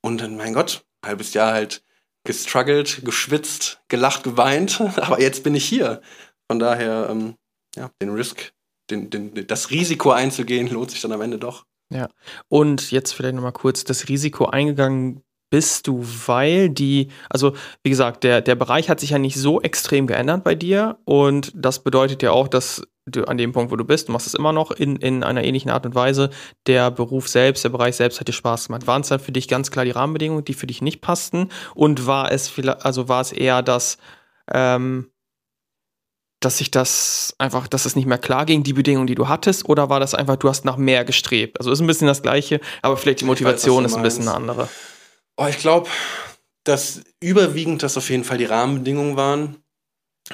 Und dann, mein Gott, halbes Jahr halt gestruggelt, geschwitzt, gelacht, geweint, aber jetzt bin ich hier. Von daher, ähm, ja, den Risk, den, den, das Risiko einzugehen, lohnt sich dann am Ende doch. Ja, und jetzt vielleicht nochmal kurz das Risiko eingegangen bist du, weil die, also wie gesagt, der, der Bereich hat sich ja nicht so extrem geändert bei dir und das bedeutet ja auch, dass du an dem Punkt, wo du bist, du machst es immer noch in, in einer ähnlichen Art und Weise. Der Beruf selbst, der Bereich selbst hat dir Spaß gemacht. Waren es dann für dich ganz klar die Rahmenbedingungen, die für dich nicht passten? Und war es vielleicht, also war es eher das, ähm, dass sich das einfach, dass es nicht mehr klar ging, die Bedingungen, die du hattest, oder war das einfach, du hast nach mehr gestrebt? Also ist ein bisschen das Gleiche, aber vielleicht die Motivation weiß, ist ein bisschen eine andere. Oh, ich glaube, dass überwiegend das auf jeden Fall die Rahmenbedingungen waren.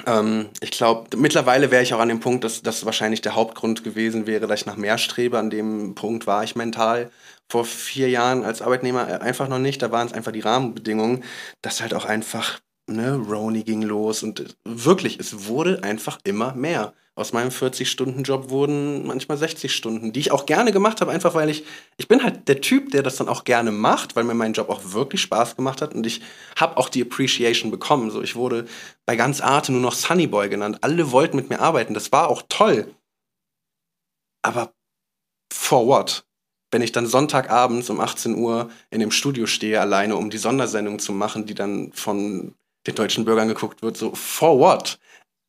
Ähm, ich glaube, mittlerweile wäre ich auch an dem Punkt, dass das wahrscheinlich der Hauptgrund gewesen wäre, dass ich nach mehr strebe. An dem Punkt war ich mental vor vier Jahren als Arbeitnehmer äh, einfach noch nicht. Da waren es einfach die Rahmenbedingungen, dass halt auch einfach, ne, Roni ging los und wirklich, es wurde einfach immer mehr aus meinem 40-Stunden-Job wurden manchmal 60 Stunden, die ich auch gerne gemacht habe, einfach weil ich, ich bin halt der Typ, der das dann auch gerne macht, weil mir mein Job auch wirklich Spaß gemacht hat und ich habe auch die Appreciation bekommen. So, ich wurde bei ganz Arte nur noch Sunnyboy genannt. Alle wollten mit mir arbeiten. Das war auch toll. Aber for what? Wenn ich dann Sonntagabends um 18 Uhr in dem Studio stehe, alleine, um die Sondersendung zu machen, die dann von den deutschen Bürgern geguckt wird, so for what?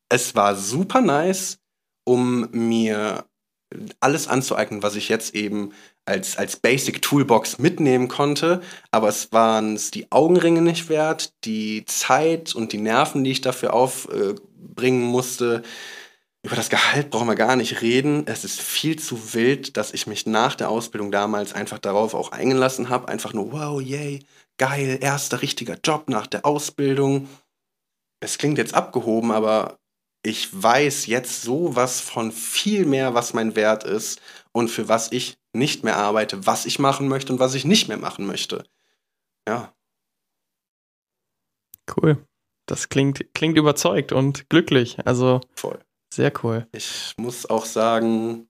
Es war super nice um mir alles anzueignen, was ich jetzt eben als, als Basic Toolbox mitnehmen konnte. Aber es waren es die Augenringe nicht wert, die Zeit und die Nerven, die ich dafür aufbringen musste. Über das Gehalt brauchen wir gar nicht reden. Es ist viel zu wild, dass ich mich nach der Ausbildung damals einfach darauf auch eingelassen habe. Einfach nur, wow, yay, geil, erster richtiger Job nach der Ausbildung. Es klingt jetzt abgehoben, aber ich weiß jetzt so was von viel mehr, was mein Wert ist und für was ich nicht mehr arbeite, was ich machen möchte und was ich nicht mehr machen möchte. Ja. Cool. Das klingt, klingt überzeugt und glücklich. Also voll. Sehr cool. Ich muss auch sagen,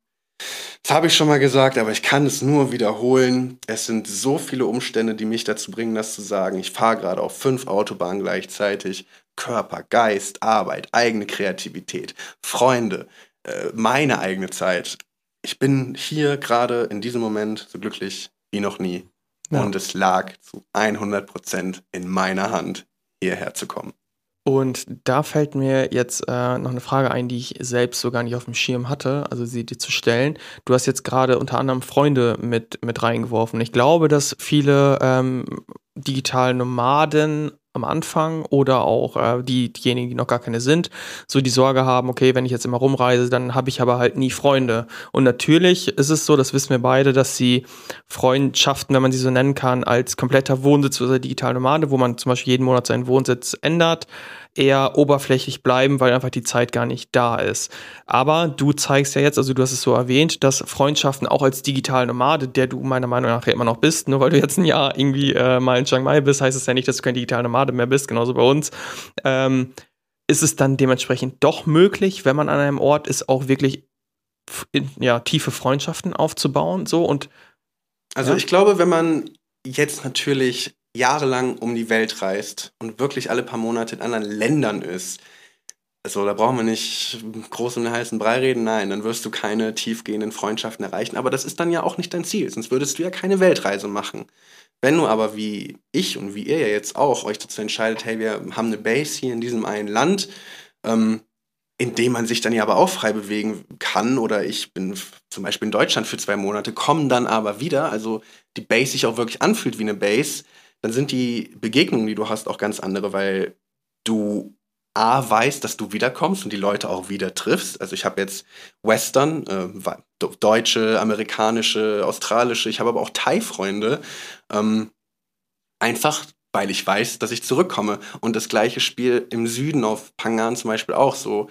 das habe ich schon mal gesagt, aber ich kann es nur wiederholen. Es sind so viele Umstände, die mich dazu bringen, das zu sagen. Ich fahre gerade auf fünf Autobahnen gleichzeitig. Körper, Geist, Arbeit, eigene Kreativität, Freunde, äh, meine eigene Zeit. Ich bin hier gerade in diesem Moment so glücklich wie noch nie. Ja. Und es lag zu 100 Prozent in meiner Hand, hierher zu kommen. Und da fällt mir jetzt äh, noch eine Frage ein, die ich selbst so gar nicht auf dem Schirm hatte, also sie dir zu stellen. Du hast jetzt gerade unter anderem Freunde mit, mit reingeworfen. Ich glaube, dass viele ähm, digitale Nomaden am Anfang oder auch äh, die, diejenigen, die noch gar keine sind, so die Sorge haben, okay, wenn ich jetzt immer rumreise, dann habe ich aber halt nie Freunde. Und natürlich ist es so, das wissen wir beide, dass sie Freundschaften, wenn man sie so nennen kann, als kompletter Wohnsitz oder digital Nomade, wo man zum Beispiel jeden Monat seinen Wohnsitz ändert, eher oberflächlich bleiben, weil einfach die Zeit gar nicht da ist. Aber du zeigst ja jetzt, also du hast es so erwähnt, dass Freundschaften auch als digitale Nomade, der du meiner Meinung nach ja immer noch bist, nur weil du jetzt ein Jahr irgendwie äh, mal in Chiang Mai bist, heißt es ja nicht, dass du kein digitaler Nomade mehr bist, genauso bei uns. Ähm, ist es dann dementsprechend doch möglich, wenn man an einem Ort ist, auch wirklich ja, tiefe Freundschaften aufzubauen, so und also ja? ich glaube, wenn man jetzt natürlich jahrelang um die Welt reist und wirklich alle paar Monate in anderen Ländern ist, also da brauchen wir nicht groß um den heißen Brei reden, nein, dann wirst du keine tiefgehenden Freundschaften erreichen. Aber das ist dann ja auch nicht dein Ziel, sonst würdest du ja keine Weltreise machen. Wenn du aber wie ich und wie ihr ja jetzt auch euch dazu entscheidet, hey, wir haben eine Base hier in diesem einen Land, ähm, in dem man sich dann ja aber auch frei bewegen kann. Oder ich bin zum Beispiel in Deutschland für zwei Monate, komme dann aber wieder, also die Base sich auch wirklich anfühlt wie eine Base, dann sind die Begegnungen, die du hast, auch ganz andere, weil du A, weißt, dass du wiederkommst und die Leute auch wieder triffst. Also ich habe jetzt Western, äh, deutsche, amerikanische, australische, ich habe aber auch Thai-Freunde. Ähm, einfach weil ich weiß, dass ich zurückkomme. Und das gleiche Spiel im Süden auf Pangan zum Beispiel auch so.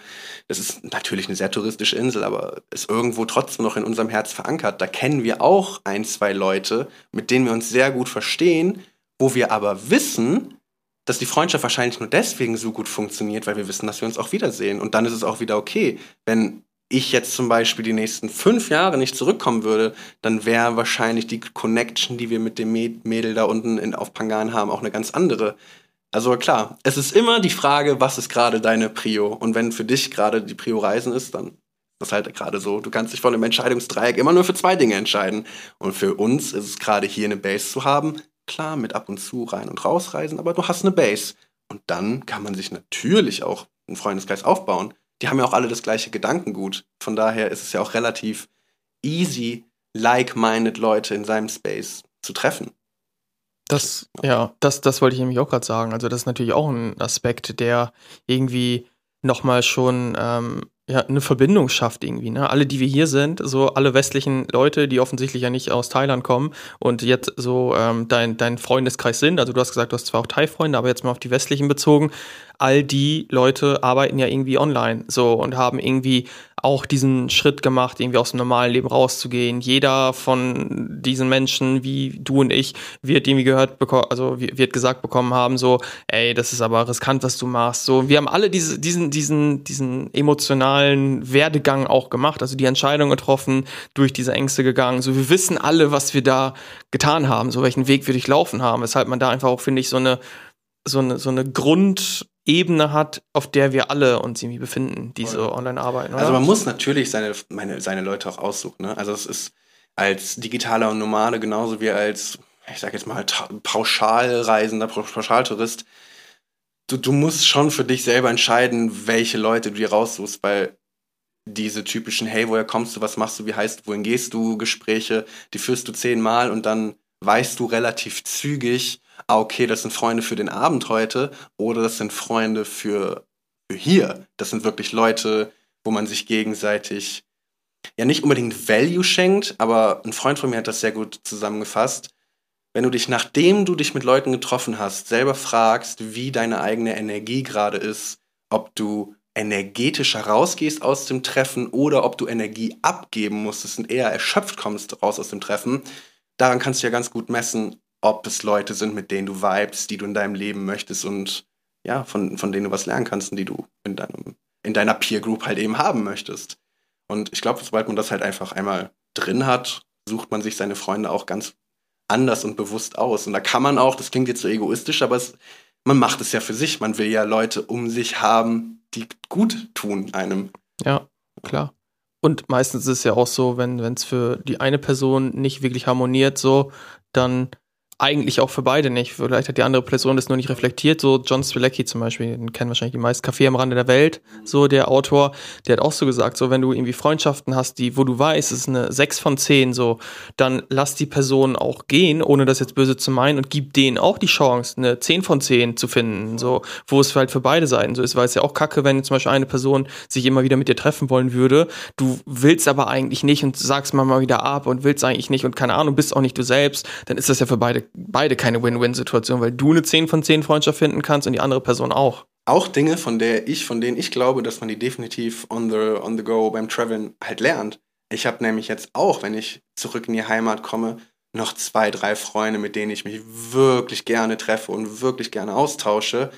Das ist natürlich eine sehr touristische Insel, aber ist irgendwo trotzdem noch in unserem Herz verankert. Da kennen wir auch ein, zwei Leute, mit denen wir uns sehr gut verstehen, wo wir aber wissen, dass die Freundschaft wahrscheinlich nur deswegen so gut funktioniert, weil wir wissen, dass wir uns auch wiedersehen. Und dann ist es auch wieder okay, wenn ich jetzt zum Beispiel die nächsten fünf Jahre nicht zurückkommen würde, dann wäre wahrscheinlich die Connection, die wir mit dem Mädel da unten in, auf Pangan haben, auch eine ganz andere. Also klar, es ist immer die Frage, was ist gerade deine Prio? Und wenn für dich gerade die Prio Reisen ist, dann ist das halt gerade so. Du kannst dich von einem Entscheidungsdreieck immer nur für zwei Dinge entscheiden. Und für uns ist es gerade hier eine Base zu haben. Klar, mit ab und zu rein und rausreisen, aber du hast eine Base. Und dann kann man sich natürlich auch einen Freundeskreis aufbauen die haben ja auch alle das gleiche Gedankengut. Von daher ist es ja auch relativ easy, like-minded Leute in seinem Space zu treffen. Das, ja, das, das wollte ich nämlich auch gerade sagen. Also, das ist natürlich auch ein Aspekt, der irgendwie nochmal schon ähm, ja, eine Verbindung schafft irgendwie. Ne? Alle, die wir hier sind, so alle westlichen Leute, die offensichtlich ja nicht aus Thailand kommen und jetzt so ähm, dein, dein Freundeskreis sind. Also du hast gesagt, du hast zwar auch Thai-Freunde, aber jetzt mal auf die westlichen bezogen all die Leute arbeiten ja irgendwie online so und haben irgendwie auch diesen Schritt gemacht, irgendwie aus dem normalen Leben rauszugehen. Jeder von diesen Menschen, wie du und ich, wird irgendwie gehört bekommen, also wird gesagt bekommen haben, so, ey, das ist aber riskant, was du machst. So, wir haben alle diese, diesen, diesen, diesen emotionalen Werdegang auch gemacht, also die Entscheidung getroffen, durch diese Ängste gegangen. So, wir wissen alle, was wir da getan haben, so welchen Weg wir durchlaufen haben, weshalb man da einfach auch, finde ich, so eine, so eine, so eine Grund, Ebene hat, auf der wir alle uns irgendwie befinden, die so online arbeiten. Oder? Also man muss natürlich seine, meine, seine Leute auch aussuchen. Ne? Also es ist als digitaler und Nomade genauso wie als, ich sag jetzt mal, Pauschalreisender, Pauschaltourist. Du, du musst schon für dich selber entscheiden, welche Leute du dir raussuchst, weil diese typischen, hey, woher kommst du, was machst du, wie heißt, wohin gehst du, Gespräche, die führst du zehnmal und dann weißt du relativ zügig, ah, okay, das sind Freunde für den Abend heute oder das sind Freunde für, für hier. Das sind wirklich Leute, wo man sich gegenseitig ja nicht unbedingt Value schenkt, aber ein Freund von mir hat das sehr gut zusammengefasst. Wenn du dich, nachdem du dich mit Leuten getroffen hast, selber fragst, wie deine eigene Energie gerade ist, ob du energetisch herausgehst aus dem Treffen oder ob du Energie abgeben musstest und eher erschöpft kommst raus aus dem Treffen, daran kannst du ja ganz gut messen, ob es Leute sind, mit denen du vibest, die du in deinem Leben möchtest und ja, von, von denen du was lernen kannst und die du in, deinem, in deiner Peer Group halt eben haben möchtest. Und ich glaube, sobald man das halt einfach einmal drin hat, sucht man sich seine Freunde auch ganz anders und bewusst aus. Und da kann man auch, das klingt jetzt so egoistisch, aber es, man macht es ja für sich. Man will ja Leute um sich haben, die gut tun einem. Ja, klar. Und meistens ist es ja auch so, wenn es für die eine Person nicht wirklich harmoniert, so, dann eigentlich auch für beide nicht. Vielleicht hat die andere Person das nur nicht reflektiert. So John Strzelecki zum Beispiel, den kennen wahrscheinlich die meisten Café am Rande der Welt. So der Autor, der hat auch so gesagt, so wenn du irgendwie Freundschaften hast, die, wo du weißt, es ist eine 6 von 10, so, dann lass die Person auch gehen, ohne das jetzt böse zu meinen und gib denen auch die Chance, eine 10 von 10 zu finden, so, wo es halt für beide Seiten so ist, weil es ja auch kacke, wenn zum Beispiel eine Person sich immer wieder mit dir treffen wollen würde, du willst aber eigentlich nicht und sagst mal mal wieder ab und willst eigentlich nicht und keine Ahnung, bist auch nicht du selbst, dann ist das ja für beide beide keine Win-Win-Situation, weil du eine 10 von 10 Freundschaft finden kannst und die andere Person auch. auch Dinge, von der ich, von denen ich glaube, dass man die definitiv on the, on the go beim Traveln halt lernt. Ich habe nämlich jetzt auch, wenn ich zurück in die Heimat komme, noch zwei, drei Freunde, mit denen ich mich wirklich gerne treffe und wirklich gerne austausche.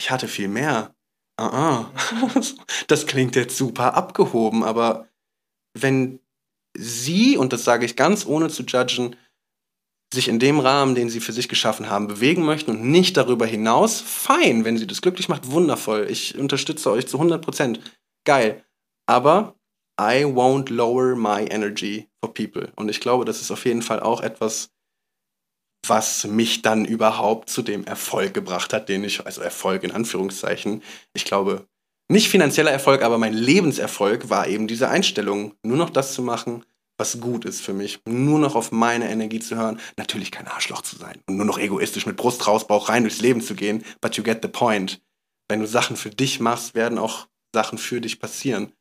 Ich hatte viel mehr. Uh -uh. Das klingt jetzt super abgehoben, aber wenn sie, und das sage ich ganz ohne zu judgen, sich in dem Rahmen, den sie für sich geschaffen haben, bewegen möchten und nicht darüber hinaus, fein, wenn sie das glücklich macht, wundervoll. Ich unterstütze euch zu 100 Prozent. Geil. Aber I won't lower my energy for people. Und ich glaube, das ist auf jeden Fall auch etwas, was mich dann überhaupt zu dem Erfolg gebracht hat, den ich, also Erfolg in Anführungszeichen, ich glaube, nicht finanzieller Erfolg, aber mein Lebenserfolg war eben diese Einstellung, nur noch das zu machen, was gut ist für mich, nur noch auf meine Energie zu hören, natürlich kein Arschloch zu sein und nur noch egoistisch mit Brust raus, Bauch rein durchs Leben zu gehen, but you get the point. Wenn du Sachen für dich machst, werden auch Sachen für dich passieren.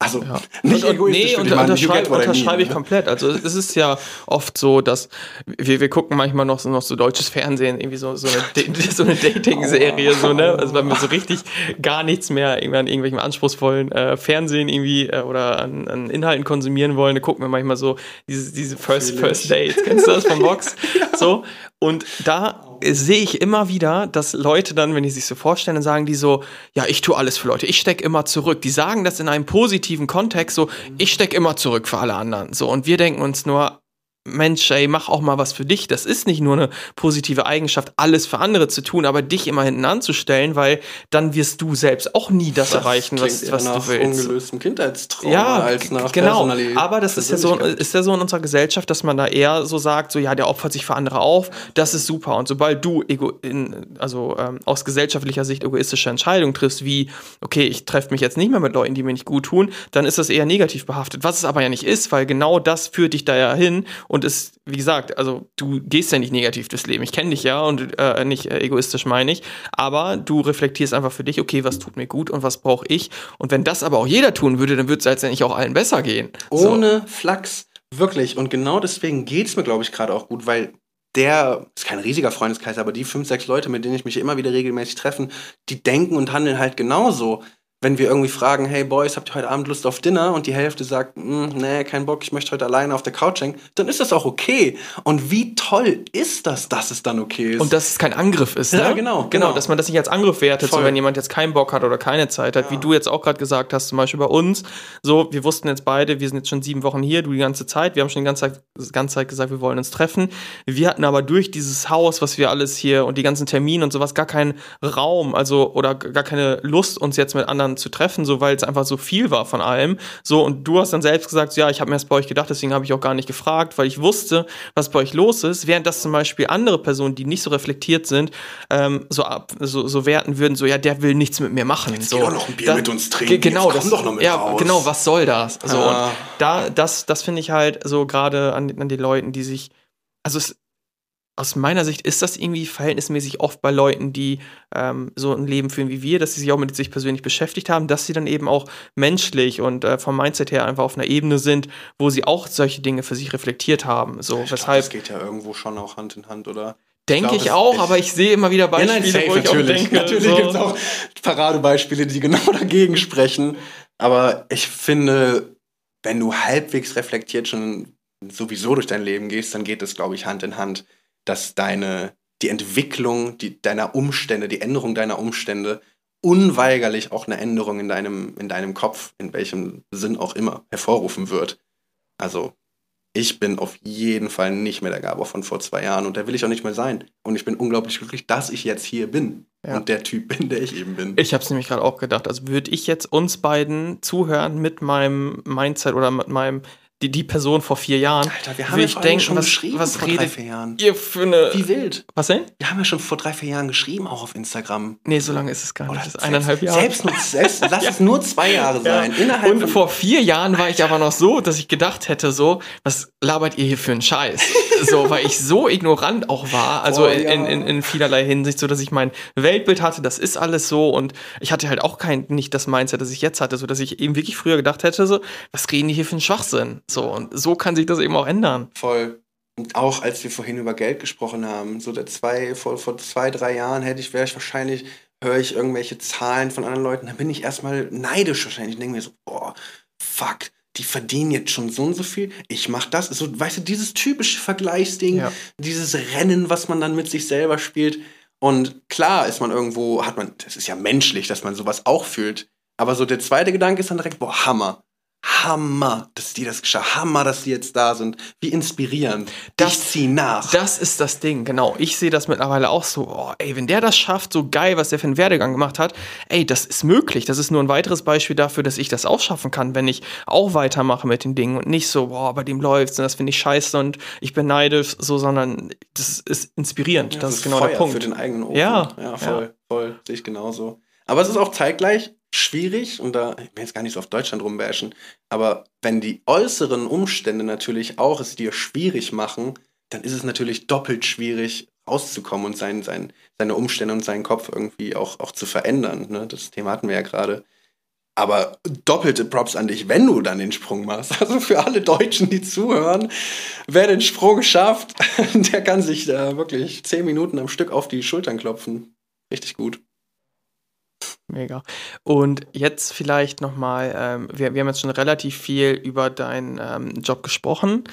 Also ja. nicht und, egoistisch nee, und unterschreibe, unterschreibe ich ne? komplett. Also es ist ja oft so, dass wir, wir gucken manchmal noch so, noch so deutsches Fernsehen, irgendwie so, so eine, so eine Dating-Serie, so, ne? Also weil wir so richtig gar nichts mehr irgendwie an irgendwelchem anspruchsvollen äh, Fernsehen irgendwie äh, oder an, an, Inhalten konsumieren wollen, da gucken wir manchmal so diese, diese First, First Dates. Kennst du das von Box? ja. So. Und da sehe ich immer wieder, dass Leute dann, wenn die sich so vorstellen, dann sagen die so, ja, ich tue alles für Leute, ich stecke immer zurück. Die sagen das in einem positiven Kontext, so, ich stecke immer zurück für alle anderen. So, und wir denken uns nur, Mensch, ey, mach auch mal was für dich. Das ist nicht nur eine positive Eigenschaft, alles für andere zu tun, aber dich immer hinten anzustellen, weil dann wirst du selbst auch nie das, das erreichen, was, was nach du willst. ungelöstem Kindheitstrauma ja, als nach genau. Aber das ist ja so, ist ja so in unserer Gesellschaft, dass man da eher so sagt, so ja, der opfert sich für andere auf, das ist super. Und sobald du ego in, also ähm, aus gesellschaftlicher Sicht egoistische Entscheidungen triffst, wie okay, ich treffe mich jetzt nicht mehr mit Leuten, die mir nicht gut tun, dann ist das eher negativ behaftet. Was es aber ja nicht ist, weil genau das führt dich da ja hin und es, wie gesagt, also du gehst ja nicht negativ durchs Leben. Ich kenne dich ja und äh, nicht äh, egoistisch meine ich, aber du reflektierst einfach für dich, okay, was tut mir gut und was brauche ich. Und wenn das aber auch jeder tun würde, dann würde es letztendlich auch allen besser gehen. Ohne so. Flachs, wirklich. Und genau deswegen geht es mir, glaube ich, gerade auch gut, weil der ist kein riesiger Freundeskreis, aber die fünf, sechs Leute, mit denen ich mich immer wieder regelmäßig treffe, die denken und handeln halt genauso wenn wir irgendwie fragen, hey Boys, habt ihr heute Abend Lust auf Dinner? Und die Hälfte sagt, hm, nee, kein Bock, ich möchte heute alleine auf der Couch hängen, dann ist das auch okay. Und wie toll ist das, dass es dann okay ist? Und dass es kein Angriff ist, ne? Ja, genau, genau. Genau, dass man das nicht als Angriff wertet, Voll. so wenn jemand jetzt keinen Bock hat oder keine Zeit hat, ja. wie du jetzt auch gerade gesagt hast, zum Beispiel bei uns. So, wir wussten jetzt beide, wir sind jetzt schon sieben Wochen hier, du die ganze Zeit, wir haben schon die ganze Zeit, die ganze Zeit gesagt, wir wollen uns treffen. Wir hatten aber durch dieses Haus, was wir alles hier und die ganzen Termine und sowas, gar keinen Raum, also oder gar keine Lust, uns jetzt mit anderen zu treffen, so weil es einfach so viel war von allem. So, und du hast dann selbst gesagt, ja, ich habe mir das bei euch gedacht, deswegen habe ich auch gar nicht gefragt, weil ich wusste, was bei euch los ist, während das zum Beispiel andere Personen, die nicht so reflektiert sind, ähm, so, ab, so, so werten würden, so, ja, der will nichts mit mir machen. Jetzt so, doch noch ein Bier da, mit uns trinken. Genau, das, doch noch mit ja, raus. genau, was soll das? So, ah. und da, das, das finde ich halt so gerade an, an die Leuten, die sich, also es, aus meiner Sicht ist das irgendwie verhältnismäßig oft bei Leuten, die ähm, so ein Leben führen wie wir, dass sie sich auch mit sich persönlich beschäftigt haben, dass sie dann eben auch menschlich und äh, vom Mindset her einfach auf einer Ebene sind, wo sie auch solche Dinge für sich reflektiert haben. So, ich weshalb. Glaub, das geht ja irgendwo schon auch Hand in Hand, oder? Denke ich, ich auch, aber ich sehe immer wieder Beispiele, ja, nein, safe, wo ich natürlich. auch denke. Natürlich so. gibt es auch Paradebeispiele, die genau dagegen sprechen. Aber ich finde, wenn du halbwegs reflektiert schon sowieso durch dein Leben gehst, dann geht das, glaube ich, Hand in Hand dass deine, die Entwicklung die, deiner Umstände, die Änderung deiner Umstände unweigerlich auch eine Änderung in deinem, in deinem Kopf, in welchem Sinn auch immer, hervorrufen wird. Also, ich bin auf jeden Fall nicht mehr der Gabor von vor zwei Jahren und der will ich auch nicht mehr sein. Und ich bin unglaublich glücklich, dass ich jetzt hier bin ja. und der Typ bin, der ich eben bin. Ich habe es nämlich gerade auch gedacht. Also würde ich jetzt uns beiden zuhören mit meinem Mindset oder mit meinem die, die Person vor vier Jahren. Alter, wir haben ja denken, schon was, geschrieben was vor drei, vier Jahren. Ihr für eine Wie wild. Was denn? Wir haben ja schon vor drei, vier Jahren geschrieben, auch auf Instagram. Nee, so lange ist es gar nicht. das ist eineinhalb Jahre. Selbst, mit, selbst lass es nur zwei Jahre sein. Ja. Innerhalb Und vor vier Jahren war ich aber noch so, dass ich gedacht hätte, so, was labert ihr hier für einen Scheiß? so, weil ich so ignorant auch war, also oh, ja. in, in, in vielerlei Hinsicht, so dass ich mein Weltbild hatte, das ist alles so und ich hatte halt auch kein, nicht das Mindset, das ich jetzt hatte, so dass ich eben wirklich früher gedacht hätte, so, was reden die hier für einen Schwachsinn? So, und so kann sich das eben auch ändern. Voll. Und auch als wir vorhin über Geld gesprochen haben, so der zwei, vor, vor zwei, drei Jahren hätte ich, wäre ich wahrscheinlich höre ich irgendwelche Zahlen von anderen Leuten, dann bin ich erstmal neidisch wahrscheinlich. Ich denke mir so, boah, fuck, die verdienen jetzt schon so und so viel, ich mach das. So, weißt du, dieses typische Vergleichsding, ja. dieses Rennen, was man dann mit sich selber spielt. Und klar ist man irgendwo, hat man, das ist ja menschlich, dass man sowas auch fühlt. Aber so der zweite Gedanke ist dann direkt, boah, Hammer. Hammer, dass die das geschafft Hammer, dass die jetzt da sind. Wie inspirierend. Das, ich zieh nach. Das ist das Ding, genau. Ich sehe das mittlerweile auch so, oh, ey, wenn der das schafft, so geil, was der für einen Werdegang gemacht hat, ey, das ist möglich. Das ist nur ein weiteres Beispiel dafür, dass ich das auch schaffen kann, wenn ich auch weitermache mit den Dingen und nicht so, boah, bei dem läuft's und das finde ich scheiße und ich bin neidisch, so, sondern das ist inspirierend. Ja, das, das, ist genau Feuer der Punkt. Für den eigenen Ofen. Ja. Ja, voll, ja. voll. Sehe ich genauso. Aber es ist auch zeitgleich schwierig und da, ich will jetzt gar nicht so auf Deutschland rumbashen, aber wenn die äußeren Umstände natürlich auch es dir schwierig machen, dann ist es natürlich doppelt schwierig rauszukommen und sein, sein, seine Umstände und seinen Kopf irgendwie auch, auch zu verändern. Ne? Das Thema hatten wir ja gerade. Aber doppelte Props an dich, wenn du dann den Sprung machst. Also für alle Deutschen, die zuhören, wer den Sprung schafft, der kann sich da wirklich zehn Minuten am Stück auf die Schultern klopfen. Richtig gut. Mega. Und jetzt vielleicht nochmal, ähm, wir, wir haben jetzt schon relativ viel über deinen ähm, Job gesprochen.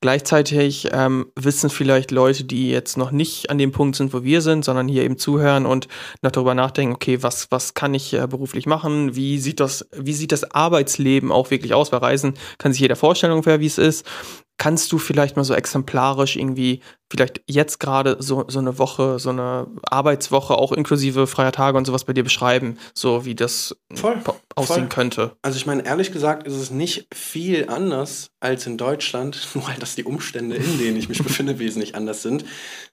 Gleichzeitig ähm, wissen vielleicht Leute, die jetzt noch nicht an dem Punkt sind, wo wir sind, sondern hier eben zuhören und noch darüber nachdenken, okay, was, was kann ich äh, beruflich machen? Wie sieht das, wie sieht das Arbeitsleben auch wirklich aus? Weil Reisen kann sich jeder vorstellen wie es ist. Kannst du vielleicht mal so exemplarisch irgendwie, vielleicht jetzt gerade so, so eine Woche, so eine Arbeitswoche, auch inklusive freier Tage und sowas bei dir beschreiben, so wie das voll, aussehen voll. könnte? Also ich meine, ehrlich gesagt ist es nicht viel anders als in Deutschland, nur halt, dass die Umstände, in denen ich mich befinde, wesentlich anders sind.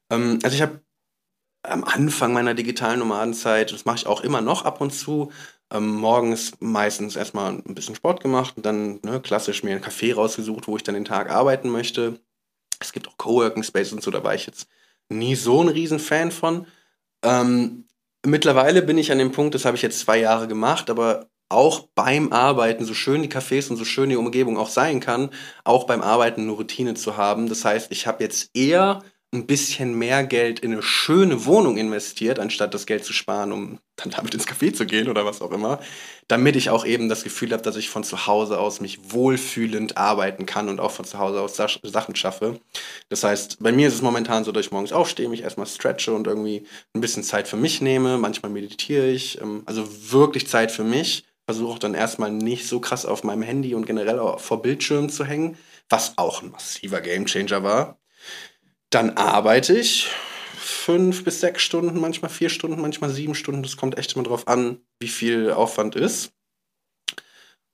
Ähm, also ich habe am Anfang meiner digitalen Nomadenzeit, das mache ich auch immer noch ab und zu, ähm, morgens meistens erstmal ein bisschen Sport gemacht und dann ne, klassisch mir einen Café rausgesucht, wo ich dann den Tag arbeiten möchte. Es gibt auch Coworking Space und so, da war ich jetzt nie so ein Riesenfan von. Ähm, mittlerweile bin ich an dem Punkt, das habe ich jetzt zwei Jahre gemacht, aber auch beim Arbeiten, so schön die Cafés und so schön die Umgebung auch sein kann, auch beim Arbeiten eine Routine zu haben. Das heißt, ich habe jetzt eher ein bisschen mehr Geld in eine schöne Wohnung investiert, anstatt das Geld zu sparen, um dann damit ins Café zu gehen oder was auch immer, damit ich auch eben das Gefühl habe, dass ich von zu Hause aus mich wohlfühlend arbeiten kann und auch von zu Hause aus Sachen schaffe. Das heißt, bei mir ist es momentan so, dass ich morgens aufstehe, mich erstmal stretche und irgendwie ein bisschen Zeit für mich nehme. Manchmal meditiere ich, ähm, also wirklich Zeit für mich. Versuche auch dann erstmal nicht so krass auf meinem Handy und generell auch vor Bildschirmen zu hängen, was auch ein massiver Gamechanger war. Dann arbeite ich fünf bis sechs Stunden, manchmal vier Stunden, manchmal sieben Stunden. Das kommt echt immer drauf an, wie viel Aufwand ist.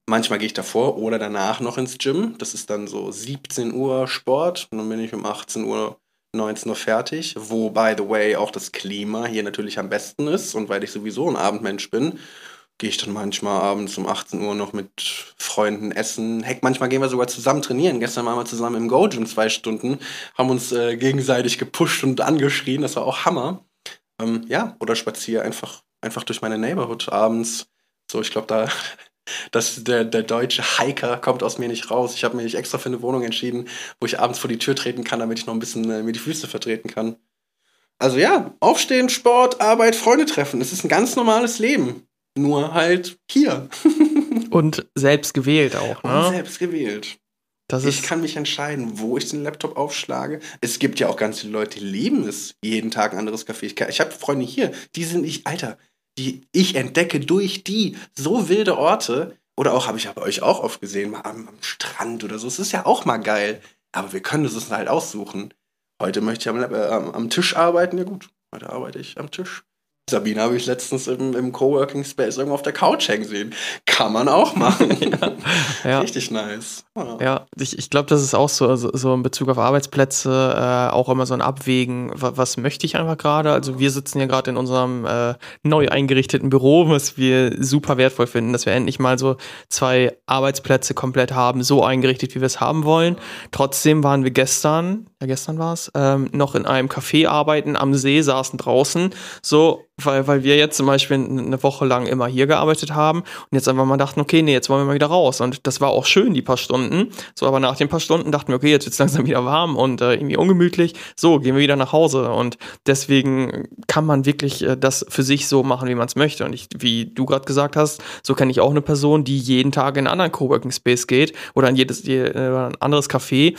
Manchmal gehe ich davor oder danach noch ins Gym. Das ist dann so 17 Uhr Sport und dann bin ich um 18 Uhr, 19 Uhr fertig. Wo, by the way, auch das Klima hier natürlich am besten ist und weil ich sowieso ein Abendmensch bin gehe ich dann manchmal abends um 18 Uhr noch mit Freunden essen. Heck, manchmal gehen wir sogar zusammen trainieren. Gestern waren wir zusammen im Go-Gym zwei Stunden, haben uns äh, gegenseitig gepusht und angeschrien. Das war auch Hammer. Ähm, ja, oder spaziere einfach, einfach durch meine Neighborhood abends. So, ich glaube, da das, der, der deutsche Hiker kommt aus mir nicht raus. Ich habe mich extra für eine Wohnung entschieden, wo ich abends vor die Tür treten kann, damit ich noch ein bisschen äh, mir die Füße vertreten kann. Also ja, aufstehen, Sport, Arbeit, Freunde treffen. Es ist ein ganz normales Leben. Nur halt hier. Und selbst gewählt auch, ne? Und selbst gewählt. Das ich kann mich entscheiden, wo ich den Laptop aufschlage. Es gibt ja auch ganz viele Leute, die lieben es, jeden Tag ein anderes Café. Ich, ich habe Freunde hier, die sind ich, Alter, die ich entdecke durch die so wilde Orte. Oder auch habe ich bei euch auch oft gesehen, mal am, am, Strand oder so. Es ist ja auch mal geil. Aber wir können es uns halt aussuchen. Heute möchte ich am, äh, am Tisch arbeiten. Ja gut, heute arbeite ich am Tisch. Sabine habe ich letztens im, im Coworking Space irgendwo auf der Couch hängen sehen. Kann man auch machen. ja. ja. Richtig nice. Ja, ja ich, ich glaube, das ist auch so, also, so in Bezug auf Arbeitsplätze äh, auch immer so ein Abwägen, was, was möchte ich einfach gerade. Also wir sitzen ja gerade in unserem äh, neu eingerichteten Büro, was wir super wertvoll finden, dass wir endlich mal so zwei Arbeitsplätze komplett haben, so eingerichtet, wie wir es haben wollen. Trotzdem waren wir gestern, ja gestern war es, ähm, noch in einem Café arbeiten, am See, saßen draußen, so weil, weil wir jetzt zum Beispiel eine Woche lang immer hier gearbeitet haben und jetzt einfach mal dachten, okay, nee, jetzt wollen wir mal wieder raus. Und das war auch schön, die paar Stunden. So, aber nach den paar Stunden dachten wir, okay, jetzt wird es langsam wieder warm und äh, irgendwie ungemütlich. So, gehen wir wieder nach Hause. Und deswegen kann man wirklich äh, das für sich so machen, wie man es möchte. Und ich, wie du gerade gesagt hast, so kenne ich auch eine Person, die jeden Tag in einen anderen Coworking Space geht oder in jedes, je, äh, ein anderes Café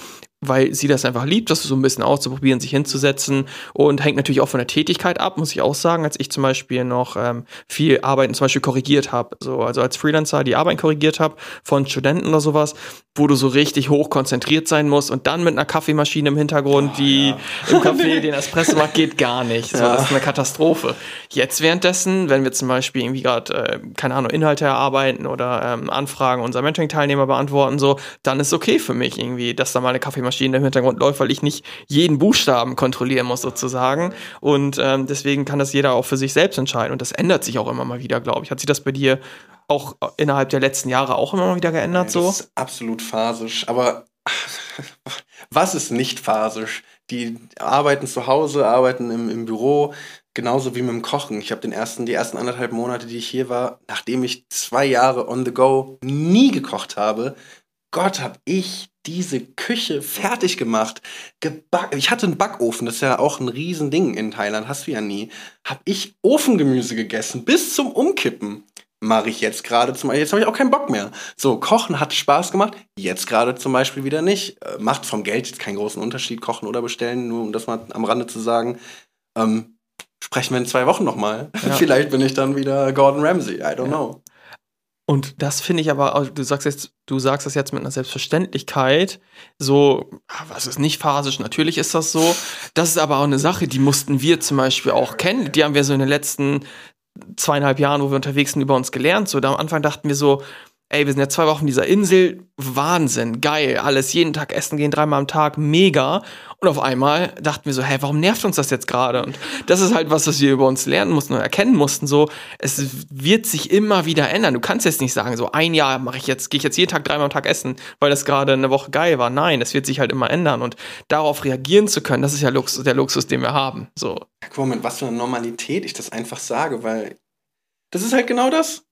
weil sie das einfach liebt, das so ein bisschen auszuprobieren, sich hinzusetzen. Und hängt natürlich auch von der Tätigkeit ab, muss ich auch sagen, als ich zum Beispiel noch ähm, viel Arbeiten zum Beispiel korrigiert habe, so, also als Freelancer die Arbeiten korrigiert habe von Studenten oder sowas, wo du so richtig hoch konzentriert sein musst und dann mit einer Kaffeemaschine im Hintergrund, oh, die ja. im Café den Espresso macht, geht gar nicht. So, ja. Das ist eine Katastrophe. Jetzt währenddessen, wenn wir zum Beispiel irgendwie gerade, äh, keine Ahnung, Inhalte erarbeiten oder ähm, Anfragen unserer Mentoring-Teilnehmer beantworten, so, dann ist okay für mich irgendwie, dass da mal eine Kaffeemaschine Maschine im Hintergrund läuft, weil ich nicht jeden Buchstaben kontrollieren muss sozusagen. Und ähm, deswegen kann das jeder auch für sich selbst entscheiden. Und das ändert sich auch immer mal wieder, glaube ich. Hat sich das bei dir auch innerhalb der letzten Jahre auch immer mal wieder geändert? so? Das ist absolut phasisch. Aber was ist nicht phasisch? Die arbeiten zu Hause, arbeiten im, im Büro, genauso wie mit dem Kochen. Ich habe den ersten, die ersten anderthalb Monate, die ich hier war, nachdem ich zwei Jahre on the go nie gekocht habe, Gott, habe ich diese Küche fertig gemacht. Gebacken. Ich hatte einen Backofen, das ist ja auch ein Riesending in Thailand, hast du ja nie. Hab ich Ofengemüse gegessen, bis zum Umkippen. Mache ich jetzt gerade zum Beispiel, jetzt habe ich auch keinen Bock mehr. So, Kochen hat Spaß gemacht, jetzt gerade zum Beispiel wieder nicht. Äh, macht vom Geld jetzt keinen großen Unterschied, kochen oder bestellen, nur um das mal am Rande zu sagen. Ähm, sprechen wir in zwei Wochen nochmal. Ja. Vielleicht bin ich dann wieder Gordon Ramsay, I don't ja. know. Und das finde ich aber, du sagst jetzt, du sagst das jetzt mit einer Selbstverständlichkeit, so, ah, was ist nicht phasisch, natürlich ist das so. Das ist aber auch eine Sache, die mussten wir zum Beispiel auch kennen. Die haben wir so in den letzten zweieinhalb Jahren, wo wir unterwegs sind, über uns gelernt. So, da am Anfang dachten wir so, ey, wir sind ja zwei Wochen dieser Insel, Wahnsinn, geil, alles, jeden Tag essen gehen, dreimal am Tag, mega. Und auf einmal dachten wir so, hä, warum nervt uns das jetzt gerade? Und das ist halt was, was wir über uns lernen mussten und erkennen mussten, so, es wird sich immer wieder ändern. Du kannst jetzt nicht sagen, so ein Jahr mache ich jetzt, gehe ich jetzt jeden Tag dreimal am Tag essen, weil das gerade eine Woche geil war. Nein, es wird sich halt immer ändern und darauf reagieren zu können, das ist ja Luxus, der Luxus, den wir haben, so. Guck mal, mit was für einer Normalität ich das einfach sage, weil das ist halt genau das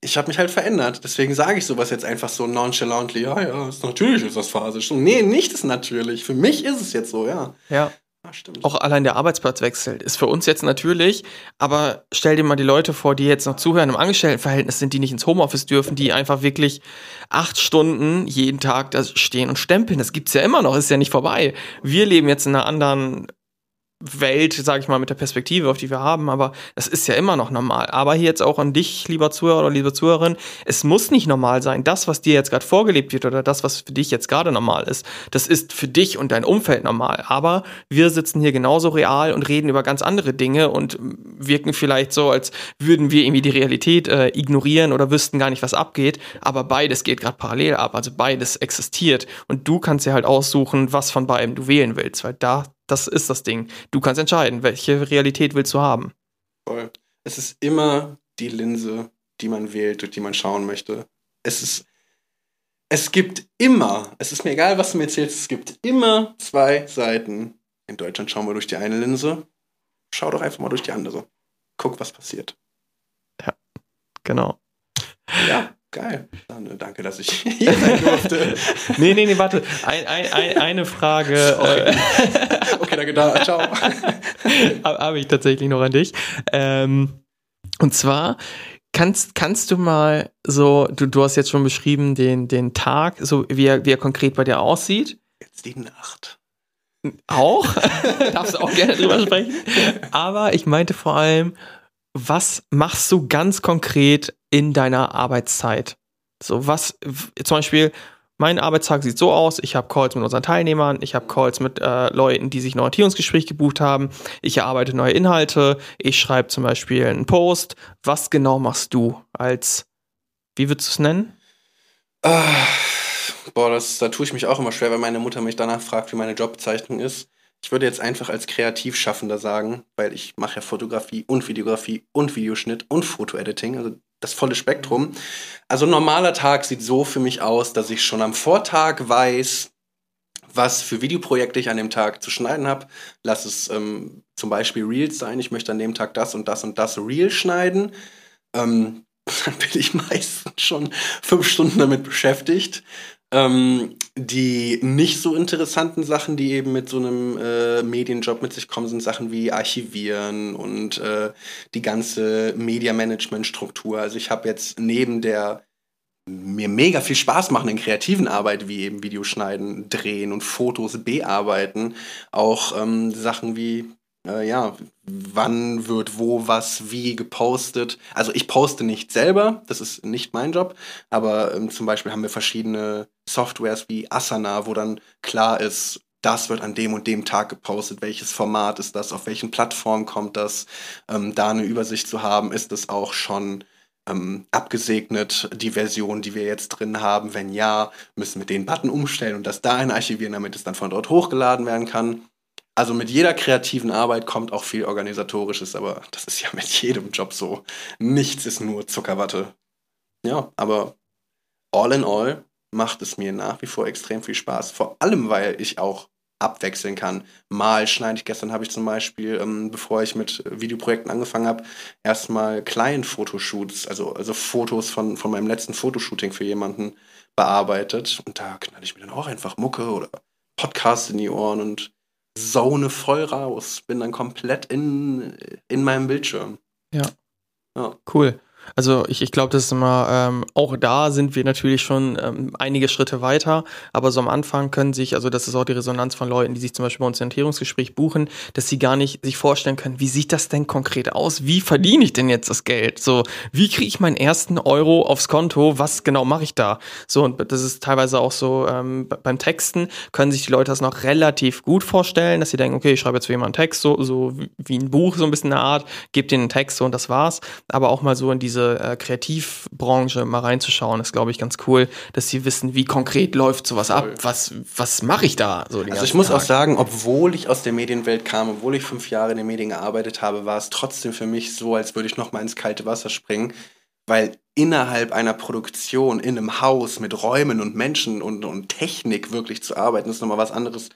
ich habe mich halt verändert. Deswegen sage ich sowas jetzt einfach so nonchalantly. Ja, ja, ist natürlich ist das phasisch. Nee, nicht ist natürlich. Für mich ist es jetzt so, ja. Ja. Ja, stimmt. Auch allein der Arbeitsplatzwechsel ist für uns jetzt natürlich, aber stell dir mal die Leute vor, die jetzt noch zuhören im Angestelltenverhältnis sind, die nicht ins Homeoffice dürfen, die einfach wirklich acht Stunden jeden Tag da stehen und stempeln. Das gibt's ja immer noch, ist ja nicht vorbei. Wir leben jetzt in einer anderen Welt, sage ich mal, mit der Perspektive, auf die wir haben, aber das ist ja immer noch normal. Aber hier jetzt auch an dich, lieber Zuhörer oder liebe Zuhörerin, es muss nicht normal sein. Das, was dir jetzt gerade vorgelebt wird oder das, was für dich jetzt gerade normal ist, das ist für dich und dein Umfeld normal. Aber wir sitzen hier genauso real und reden über ganz andere Dinge und wirken vielleicht so, als würden wir irgendwie die Realität äh, ignorieren oder wüssten gar nicht, was abgeht. Aber beides geht gerade parallel ab, also beides existiert. Und du kannst dir halt aussuchen, was von beidem du wählen willst, weil da das ist das Ding. Du kannst entscheiden, welche Realität willst du haben. Voll. Es ist immer die Linse, die man wählt, durch die man schauen möchte. Es ist. Es gibt immer, es ist mir egal, was du mir erzählst, es gibt immer zwei Seiten. In Deutschland schauen wir durch die eine Linse. Schau doch einfach mal durch die andere. Guck, was passiert. Ja, genau. Ja. Geil. Äh, danke, dass ich hier sein durfte. nee, nee, nee, warte. Ein, ein, ein, eine Frage. Okay, okay danke, da. Ciao. Habe ich tatsächlich noch an dich. Ähm, und zwar, kannst, kannst du mal so, du, du hast jetzt schon beschrieben, den, den Tag, so wie er, wie er konkret bei dir aussieht. Jetzt die Nacht. Auch? Darfst du auch gerne drüber sprechen. Aber ich meinte vor allem, was machst du ganz konkret in deiner Arbeitszeit? So, was, zum Beispiel, mein Arbeitstag sieht so aus, ich habe Calls mit unseren Teilnehmern, ich habe Calls mit äh, Leuten, die sich ein Orientierungsgespräch gebucht haben, ich erarbeite neue Inhalte, ich schreibe zum Beispiel einen Post. Was genau machst du als, wie würdest du es nennen? Uh, boah, das, da tue ich mich auch immer schwer, wenn meine Mutter mich danach fragt, wie meine Jobbezeichnung ist. Ich würde jetzt einfach als Kreativschaffender sagen, weil ich mache ja Fotografie und Videografie und Videoschnitt und Fotoediting, also das volle Spektrum. Also ein normaler Tag sieht so für mich aus, dass ich schon am Vortag weiß, was für Videoprojekte ich an dem Tag zu schneiden habe. Lass es ähm, zum Beispiel Reels sein. Ich möchte an dem Tag das und das und das Reel schneiden. Ähm, dann bin ich meistens schon fünf Stunden damit beschäftigt. Ähm, die nicht so interessanten Sachen, die eben mit so einem äh, Medienjob mit sich kommen, sind Sachen wie Archivieren und äh, die ganze Media-Management-Struktur. Also ich habe jetzt neben der mir mega viel Spaß machenden kreativen Arbeit, wie eben Videoschneiden, Drehen und Fotos bearbeiten, auch ähm, Sachen wie äh, ja, wann wird wo, was, wie gepostet. Also ich poste nicht selber, das ist nicht mein Job, aber ähm, zum Beispiel haben wir verschiedene Softwares wie Asana, wo dann klar ist, das wird an dem und dem Tag gepostet, welches Format ist das, auf welchen Plattformen kommt das, ähm, da eine Übersicht zu haben, ist es auch schon ähm, abgesegnet, die Version, die wir jetzt drin haben. Wenn ja, müssen wir den Button umstellen und das dahin archivieren, damit es dann von dort hochgeladen werden kann also mit jeder kreativen Arbeit kommt auch viel organisatorisches, aber das ist ja mit jedem Job so. Nichts ist nur Zuckerwatte. Ja, aber all in all macht es mir nach wie vor extrem viel Spaß. Vor allem, weil ich auch abwechseln kann. Mal schneide ich, gestern habe ich zum Beispiel, ähm, bevor ich mit Videoprojekten angefangen habe, erstmal Client-Fotoshoots, also, also Fotos von, von meinem letzten Fotoshooting für jemanden bearbeitet. Und da knall ich mir dann auch einfach Mucke oder Podcast in die Ohren und Zone voll raus. Bin dann komplett in, in meinem Bildschirm. Ja. ja. Cool. Also ich, ich glaube, das ist immer, ähm, auch da sind wir natürlich schon ähm, einige Schritte weiter, aber so am Anfang können sich, also das ist auch die Resonanz von Leuten, die sich zum Beispiel bei uns im Orientierungsgespräch buchen, dass sie gar nicht sich vorstellen können, wie sieht das denn konkret aus? Wie verdiene ich denn jetzt das Geld? So, wie kriege ich meinen ersten Euro aufs Konto? Was genau mache ich da? So, und das ist teilweise auch so, ähm, beim Texten können sich die Leute das noch relativ gut vorstellen, dass sie denken, okay, ich schreibe jetzt für jemanden einen Text, so, so wie ein Buch, so ein bisschen eine Art, gebe denen einen Text so und das war's. Aber auch mal so in diese diese äh, Kreativbranche mal reinzuschauen, ist, glaube ich, ganz cool, dass sie wissen, wie konkret läuft sowas ab. Was, was mache ich da? So also ich muss Tag? auch sagen, obwohl ich aus der Medienwelt kam, obwohl ich fünf Jahre in den Medien gearbeitet habe, war es trotzdem für mich so, als würde ich noch mal ins kalte Wasser springen, weil innerhalb einer Produktion, in einem Haus mit Räumen und Menschen und, und Technik wirklich zu arbeiten, ist nochmal was anderes,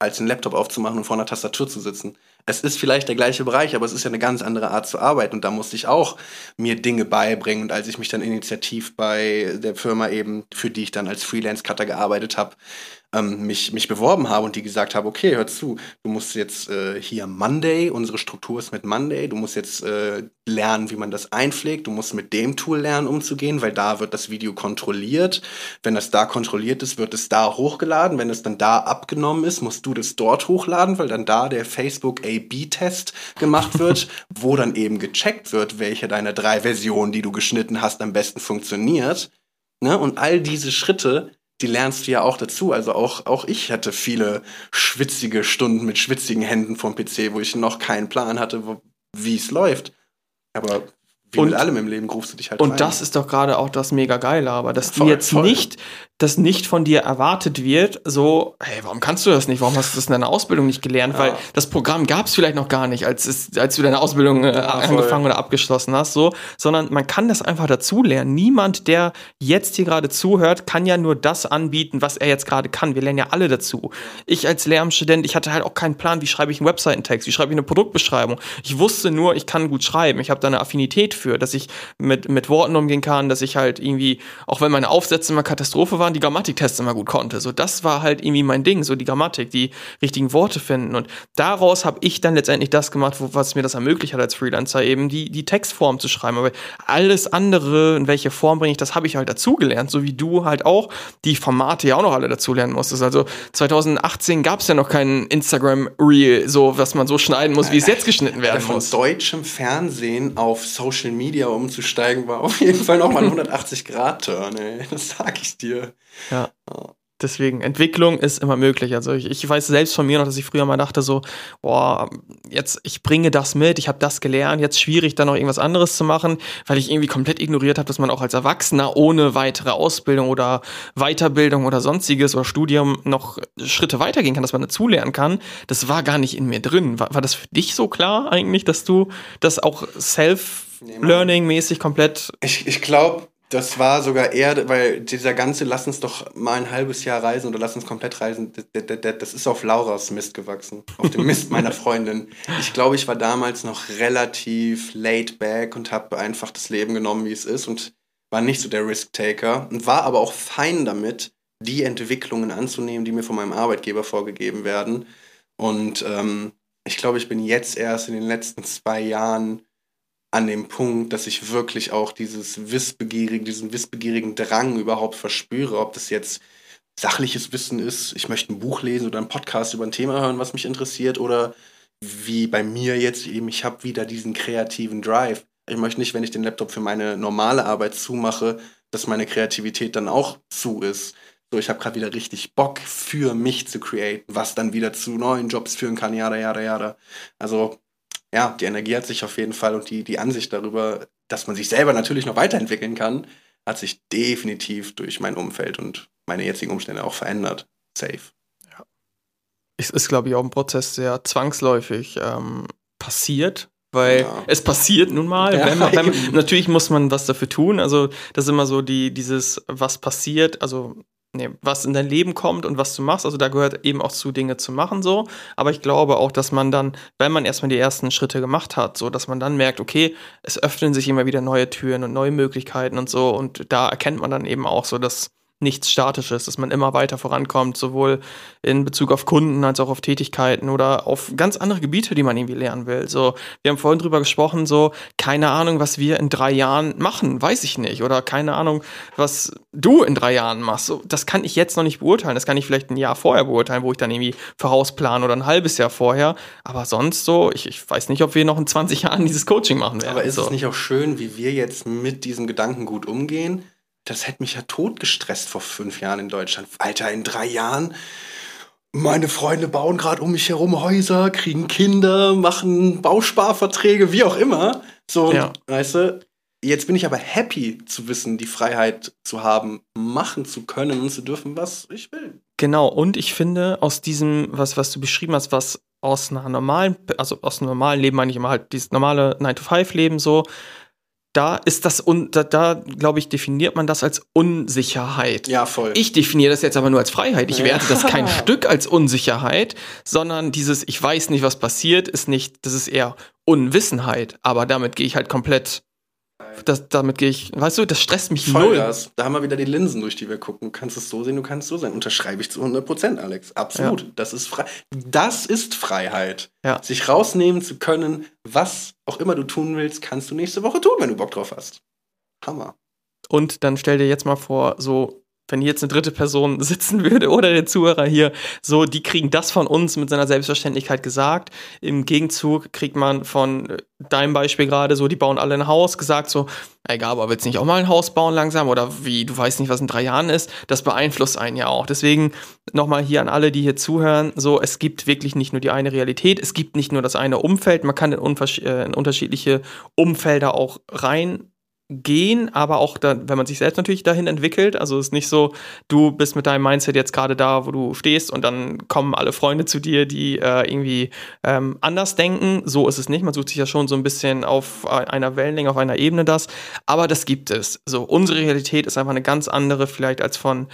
als einen Laptop aufzumachen und vor einer Tastatur zu sitzen es ist vielleicht der gleiche Bereich, aber es ist ja eine ganz andere Art zu arbeiten. Und da musste ich auch mir Dinge beibringen. Und als ich mich dann initiativ bei der Firma eben, für die ich dann als Freelance-Cutter gearbeitet habe, ähm, mich, mich beworben habe und die gesagt habe, okay, hör zu, du musst jetzt äh, hier Monday, unsere Struktur ist mit Monday, du musst jetzt äh, lernen, wie man das einpflegt, du musst mit dem Tool lernen, umzugehen, weil da wird das Video kontrolliert. Wenn das da kontrolliert ist, wird es da hochgeladen. Wenn es dann da abgenommen ist, musst du das dort hochladen, weil dann da der Facebook A-B-Test gemacht wird, wo dann eben gecheckt wird, welche deiner drei Versionen, die du geschnitten hast, am besten funktioniert. Ne? Und all diese Schritte die lernst du ja auch dazu. Also auch, auch ich hatte viele schwitzige Stunden mit schwitzigen Händen vom PC, wo ich noch keinen Plan hatte, wie es läuft. Aber wie und, mit allem im Leben rufst du dich halt Und rein. das ist doch gerade auch das mega geile, aber dass voll, die jetzt voll. nicht das nicht von dir erwartet wird, so, hey, warum kannst du das nicht? Warum hast du das in deiner Ausbildung nicht gelernt? Ja. Weil das Programm gab es vielleicht noch gar nicht, als, es, als du deine Ausbildung äh, ja, angefangen oder abgeschlossen hast, so, sondern man kann das einfach dazulernen. Niemand, der jetzt hier gerade zuhört, kann ja nur das anbieten, was er jetzt gerade kann. Wir lernen ja alle dazu. Ich als Lehramtsstudent, ich hatte halt auch keinen Plan, wie schreibe ich einen Webseitentext, wie schreibe ich eine Produktbeschreibung. Ich wusste nur, ich kann gut schreiben. Ich habe da eine Affinität für, dass ich mit, mit Worten umgehen kann, dass ich halt irgendwie, auch wenn meine Aufsätze immer Katastrophe waren, die Grammatiktests immer gut konnte. So, das war halt irgendwie mein Ding, so die Grammatik, die richtigen Worte finden. Und daraus habe ich dann letztendlich das gemacht, wo, was mir das ermöglicht hat als Freelancer, eben die, die Textform zu schreiben. Aber alles andere, in welche Form bringe ich, das habe ich halt dazugelernt, so wie du halt auch die Formate ja auch noch alle dazulernen musstest. Also 2018 gab es ja noch kein Instagram-Reel, so was man so schneiden muss, wie es jetzt geschnitten werden muss. Von deutschem Fernsehen auf Social Media umzusteigen, war auf jeden Fall nochmal ein 180-Grad-Turn, ey. Das sag ich dir. Ja. Deswegen, Entwicklung ist immer möglich. Also ich, ich, weiß selbst von mir noch, dass ich früher mal dachte so, boah, jetzt, ich bringe das mit, ich habe das gelernt, jetzt schwierig, da noch irgendwas anderes zu machen, weil ich irgendwie komplett ignoriert habe, dass man auch als Erwachsener ohne weitere Ausbildung oder Weiterbildung oder sonstiges oder Studium noch Schritte weitergehen kann, dass man dazulernen kann. Das war gar nicht in mir drin. War, war das für dich so klar eigentlich, dass du das auch Self-Learning-mäßig komplett... Ich, ich glaube, Das war sogar eher, weil dieser ganze Lass uns doch mal ein halbes Jahr reisen oder lass uns komplett reisen, das ist auf Lauras Mist gewachsen. Auf dem Mist meiner Freundin. Ich glaube, ich war damals noch relativ laid back und habe einfach das Leben genommen, wie es ist und war nicht so der Risk-Taker und war aber auch fein damit, die Entwicklungen anzunehmen, die mir von meinem Arbeitgeber vorgegeben werden. Und ähm, ich glaube, ich bin jetzt erst in den letzten zwei Jahren an dem Punkt, dass ich wirklich auch dieses wissbegierigen, diesen wissbegierigen Drang überhaupt verspüre, ob das jetzt sachliches Wissen ist, ich möchte ein Buch lesen oder einen Podcast über ein Thema hören, was mich interessiert, oder wie bei mir jetzt eben, ich habe wieder diesen kreativen Drive. Ich möchte nicht, wenn ich den Laptop für meine normale Arbeit zumache, dass meine Kreativität dann auch zu ist. So, ich habe gerade wieder richtig Bock für mich zu createn, was dann wieder zu neuen Jobs führen kann, jada, jada, jada. Also ja, die Energie hat sich auf jeden Fall und die, die Ansicht darüber, dass man sich selber natürlich noch weiterentwickeln kann, hat sich definitiv durch mein Umfeld und meine jetzigen Umstände auch verändert. Safe. Ja. Es ist, glaube ich, auch ein Prozess, der zwangsläufig ähm, passiert, weil ja. es passiert nun mal. Ja, wenn man, wenn man, natürlich muss man was dafür tun. Also das ist immer so die, dieses, was passiert. Also nee, was in dein Leben kommt und was du machst. Also da gehört eben auch zu, Dinge zu machen so. Aber ich glaube auch, dass man dann, wenn man erstmal die ersten Schritte gemacht hat, so, dass man dann merkt, okay, es öffnen sich immer wieder neue Türen und neue Möglichkeiten und so. Und da erkennt man dann eben auch so, dass nichts Statisches, dass man immer weiter vorankommt, sowohl in Bezug auf Kunden als auch auf Tätigkeiten oder auf ganz andere Gebiete, die man irgendwie lernen will. So, wir haben vorhin drüber gesprochen, so, keine Ahnung, was wir in drei Jahren machen, weiß ich nicht. Oder keine Ahnung, was du in drei Jahren machst. So, das kann ich jetzt noch nicht beurteilen. Das kann ich vielleicht ein Jahr vorher beurteilen, wo ich dann irgendwie vorausplane oder ein halbes Jahr vorher. Aber sonst so, ich, ich weiß nicht, ob wir noch in 20 Jahren dieses Coaching machen werden. Aber ist so. es nicht auch schön, wie wir jetzt mit diesem Gedanken gut umgehen? Das hätte mich ja totgestresst vor fünf Jahren in Deutschland. Alter, in drei Jahren. Meine Freunde bauen gerade um mich herum Häuser, kriegen Kinder, machen Bausparverträge, wie auch immer. So, ja. weißt du, jetzt bin ich aber happy zu wissen, die Freiheit zu haben, machen zu können und zu dürfen, was ich will. Genau, und ich finde, aus diesem, was, was du beschrieben hast, was aus einer normalen, also aus einem normalen Leben meine ich immer halt dieses normale 9-to-5-Leben so, da ist das, un, da, da glaube ich, definiert man das als Unsicherheit. Ja, voll. Ich definiere das jetzt aber nur als Freiheit. Ich ja. werte das kein Stück als Unsicherheit, sondern dieses, ich weiß nicht, was passiert, ist nicht, das ist eher Unwissenheit. Aber damit gehe ich halt komplett das, damit gehe ich, weißt du, das stresst mich Vollgas. null. Da haben wir wieder die Linsen, durch die wir gucken. Du kannst es so sehen, du kannst es so sein. Unterschreibe ich zu 100 Prozent, Alex. Absolut. Ja. Das ist frei. Das ist Freiheit. Ja. Sich rausnehmen zu können, was auch immer du tun willst, kannst du nächste Woche tun, wenn du Bock drauf hast. Hammer. Und dann stell dir jetzt mal vor, so wenn jetzt eine dritte Person sitzen würde oder der Zuhörer hier, so, die kriegen das von uns mit seiner Selbstverständlichkeit gesagt. Im Gegenzug kriegt man von äh, deinem Beispiel gerade so, die bauen alle ein Haus, gesagt so, egal, aber willst du nicht auch mal ein Haus bauen langsam oder wie, du weißt nicht, was in drei Jahren ist, das beeinflusst einen ja auch. Deswegen nochmal hier an alle, die hier zuhören, so, es gibt wirklich nicht nur die eine Realität, es gibt nicht nur das eine Umfeld, man kann in, äh, in unterschiedliche Umfelder auch rein gehen, aber auch dann, wenn man sich selbst natürlich dahin entwickelt. Also es ist nicht so, du bist mit deinem Mindset jetzt gerade da, wo du stehst und dann kommen alle Freunde zu dir, die äh, irgendwie ähm, anders denken. So ist es nicht. Man sucht sich ja schon so ein bisschen auf einer Wellenlänge, auf einer Ebene das. Aber das gibt es. So, unsere Realität ist einfach eine ganz andere vielleicht als von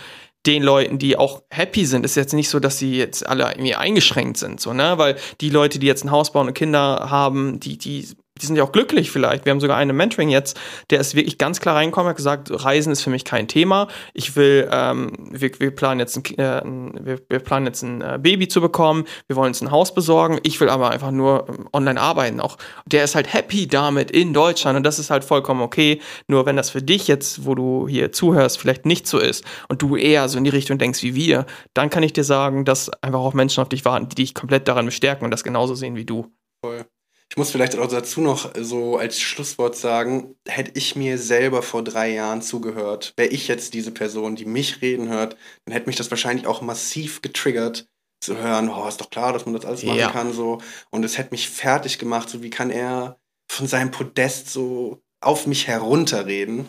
den Leuten, die auch happy sind, ist jetzt nicht so, dass sie jetzt alle irgendwie eingeschränkt sind, so, ne? Weil die Leute, die jetzt ein Haus bauen und Kinder haben, die, die die sind ja auch glücklich vielleicht. Wir haben sogar einen Mentoring jetzt, der ist wirklich ganz klar reingekommen, hat gesagt, Reisen ist für mich kein Thema. Ich will, ähm, wir, wir planen jetzt ein, äh, wir, wir, planen jetzt ein äh, Baby zu bekommen, wir wollen uns ein Haus besorgen. Ich will aber einfach nur ähm, online arbeiten. Auch der ist halt happy damit in Deutschland und das ist halt vollkommen okay. Nur wenn das für dich jetzt, wo du hier zuhörst, vielleicht nicht so ist und du eher so in die Richtung denkst wie wir, dann kann ich dir sagen, dass einfach auch Menschen auf dich warten, die dich komplett daran bestärken und das genauso sehen wie du. Voll. Ich muss vielleicht auch dazu noch so als Schlusswort sagen, hätte ich mir selber vor drei Jahren zugehört, wäre ich jetzt diese Person, die mich reden hört, dann hätte mich das wahrscheinlich auch massiv getriggert zu hören, oh, ist doch klar, dass man das alles machen ja. kann, so. Und es hätte mich fertig gemacht, so wie kann er von seinem Podest so auf mich herunterreden.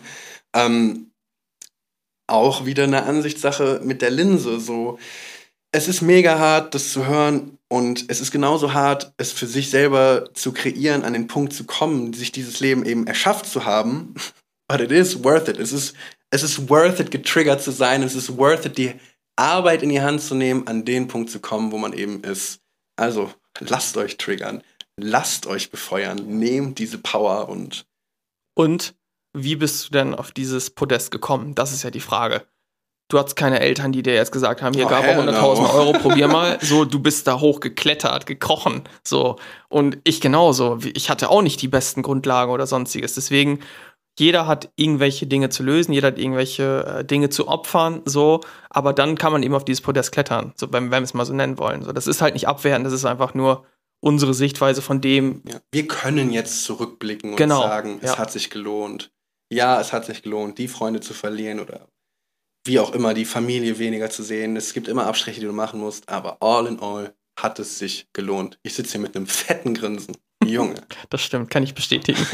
Ähm, auch wieder eine Ansichtssache mit der Linse, so es ist mega hart, das zu hören und es ist genauso hart, es für sich selber zu kreieren, an den Punkt zu kommen, sich dieses Leben eben erschafft zu haben, but it is worth it. Es ist, es ist worth it, getriggert zu sein. Es ist worth it, die Arbeit in die Hand zu nehmen, an den Punkt zu kommen, wo man eben ist. Also, lasst euch triggern. Lasst euch befeuern. Nehmt diese Power und. Und wie bist du denn auf dieses Podest gekommen? Das ist ja die Frage. Du hattest keine Eltern, die dir jetzt gesagt haben, hier Oh, gab hell 100.000 no. Euro, probier mal. So, du bist da hochgeklettert, gekrochen. So. Und ich genauso. Ich hatte auch nicht die besten Grundlagen oder sonstiges. Deswegen, jeder hat irgendwelche Dinge zu lösen, jeder hat irgendwelche äh, Dinge zu opfern, so. Aber dann kann man eben auf dieses Podest klettern, so, wenn, wenn wir es mal so nennen wollen. So, das ist halt nicht abwertend, das ist einfach nur unsere Sichtweise von dem, Ja, wir können jetzt zurückblicken und Genau, sagen, es ja. hat sich gelohnt. Ja, es hat sich gelohnt, die Freunde zu verlieren oder wie auch immer, die Familie weniger zu sehen. Es gibt immer Abstriche, die du machen musst, aber all in all hat es sich gelohnt. Ich sitze hier mit einem fetten Grinsen. Junge. Das stimmt, kann ich bestätigen.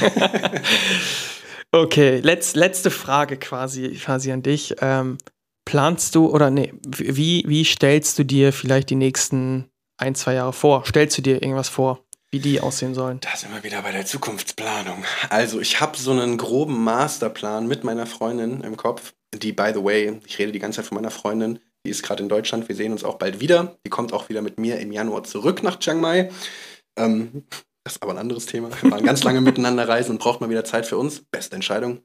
okay, letz, letzte Frage quasi, quasi an dich. Ähm, planst du oder nee, wie, wie stellst du dir vielleicht die nächsten ein, zwei Jahre vor? Stellst du dir irgendwas vor, wie die aussehen sollen? Da sind wir wieder bei der Zukunftsplanung. Also, ich habe so einen groben Masterplan mit meiner Freundin im Kopf, die, by the way, ich rede die ganze Zeit von meiner Freundin, die ist gerade in Deutschland, wir sehen uns auch bald wieder. Die kommt auch wieder mit mir im Januar zurück nach Chiang Mai. Ähm, das ist aber ein anderes Thema. Wir waren ganz lange miteinander reisen und braucht mal wieder Zeit für uns. Beste Entscheidung.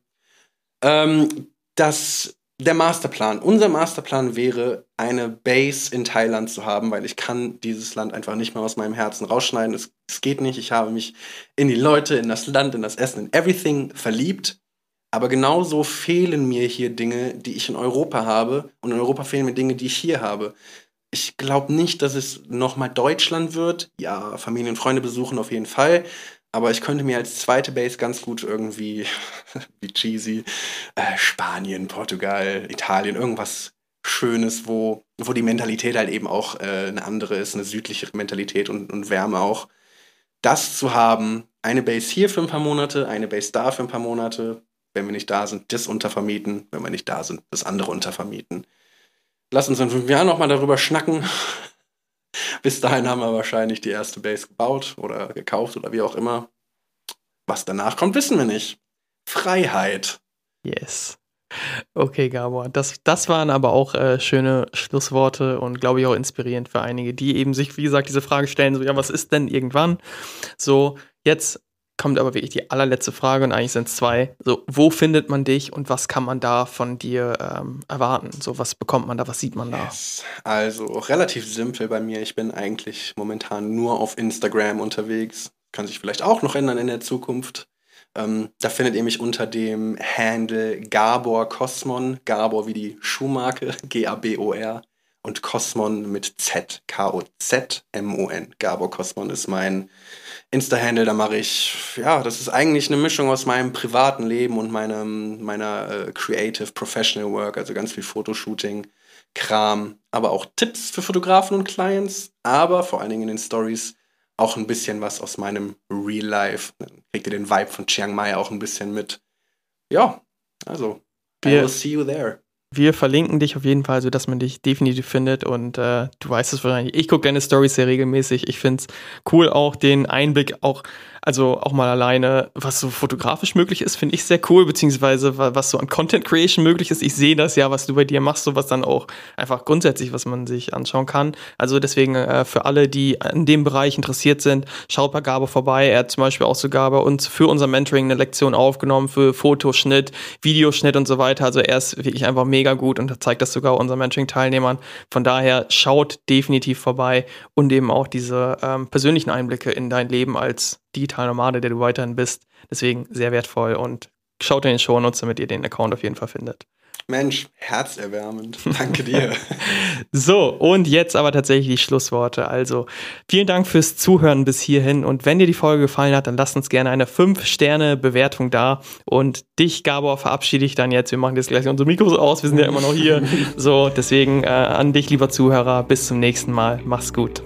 Ähm, das, der Masterplan. Unser Masterplan wäre, eine Base in Thailand zu haben, weil ich kann dieses Land einfach nicht mehr aus meinem Herzen rausschneiden. Es, es geht nicht. Ich habe mich in die Leute, in das Land, in das Essen, in everything verliebt. Aber genauso fehlen mir hier Dinge, die ich in Europa habe. Und in Europa fehlen mir Dinge, die ich hier habe. Ich glaube nicht, dass es nochmal Deutschland wird. Ja, Familie und Freunde besuchen auf jeden Fall. Aber ich könnte mir als zweite Base ganz gut irgendwie, wie cheesy, äh, Spanien, Portugal, Italien, irgendwas Schönes, wo, wo die Mentalität halt eben auch äh, eine andere ist, eine südlichere Mentalität und, und Wärme auch. Das zu haben, eine Base hier für ein paar Monate, eine Base da für ein paar Monate, wenn wir nicht da sind, das untervermieten, wenn wir nicht da sind, das andere untervermieten. Lass uns in fünf Jahren nochmal darüber schnacken. Bis dahin haben wir wahrscheinlich die erste Base gebaut oder gekauft oder wie auch immer. Was danach kommt, wissen wir nicht. Freiheit. Yes. Okay, Gabor, das, das waren aber auch äh, schöne Schlussworte und glaube ich auch inspirierend für einige, die eben sich, wie gesagt, diese Frage stellen, so, ja, was ist denn irgendwann? So, jetzt kommt aber wirklich die allerletzte Frage und eigentlich sind es zwei. So, wo findet man dich und was kann man da von dir ähm, erwarten? So, was bekommt man da, was sieht man da? Yes. Also relativ simpel bei mir. Ich bin eigentlich momentan nur auf Instagram unterwegs. Kann sich vielleicht auch noch ändern in der Zukunft. Ähm, da findet ihr mich unter dem Handle Gabor Cosmon. Gabor wie die Schuhmarke, G-A-B-O-R. Und Cosmon mit Z, K-O-Z-M-O-N. Gabor Cosmon ist mein Insta-Handle. Da mache ich, ja, das ist eigentlich eine Mischung aus meinem privaten Leben und meinem, meiner äh, Creative Professional Work, also ganz viel Fotoshooting. Kram, aber auch Tipps für Fotografen und Clients, aber vor allen Dingen in den Stories auch ein bisschen was aus meinem Real Life. Dann kriegt ihr den Vibe von Chiang Mai auch ein bisschen mit. Ja, also, I will see you there. Wir verlinken dich auf jeden Fall, sodass man dich definitiv findet und äh, du weißt es wahrscheinlich. Ich gucke deine Stories sehr regelmäßig. Ich finde es cool, auch den Einblick, auch, also auch mal alleine, was so fotografisch möglich ist, finde ich sehr cool, beziehungsweise wa- was so an Content Creation möglich ist. Ich sehe das ja, was du bei dir machst, so was dann auch einfach grundsätzlich, was man sich anschauen kann. Also deswegen äh, für alle, die in dem Bereich interessiert sind, schaut bei Gabo vorbei. Er hat zum Beispiel auch sogar bei uns für unser Mentoring eine Lektion aufgenommen für Fotoschnitt, Videoschnitt und so weiter. Also er ist wirklich einfach mega gut und zeigt das sogar unseren Mentoring-Teilnehmern. Von daher schaut definitiv vorbei und eben auch diese ähm, persönlichen Einblicke in dein Leben als digitaler Nomade, der du weiterhin bist. Deswegen sehr wertvoll und schaut in den Shownotes, damit ihr den Account auf jeden Fall findet. Mensch, herzerwärmend. Danke dir. So, und jetzt aber tatsächlich die Schlussworte. Also, vielen Dank fürs Zuhören bis hierhin. Und wenn dir die Folge gefallen hat, dann lasst uns gerne eine 5-Sterne-Bewertung da. Und dich, Gabor, verabschiede ich dann jetzt. Wir machen jetzt gleich unsere Mikros aus. Wir sind ja immer noch hier. So, deswegen äh, an dich, lieber Zuhörer. Bis zum nächsten Mal. Mach's gut.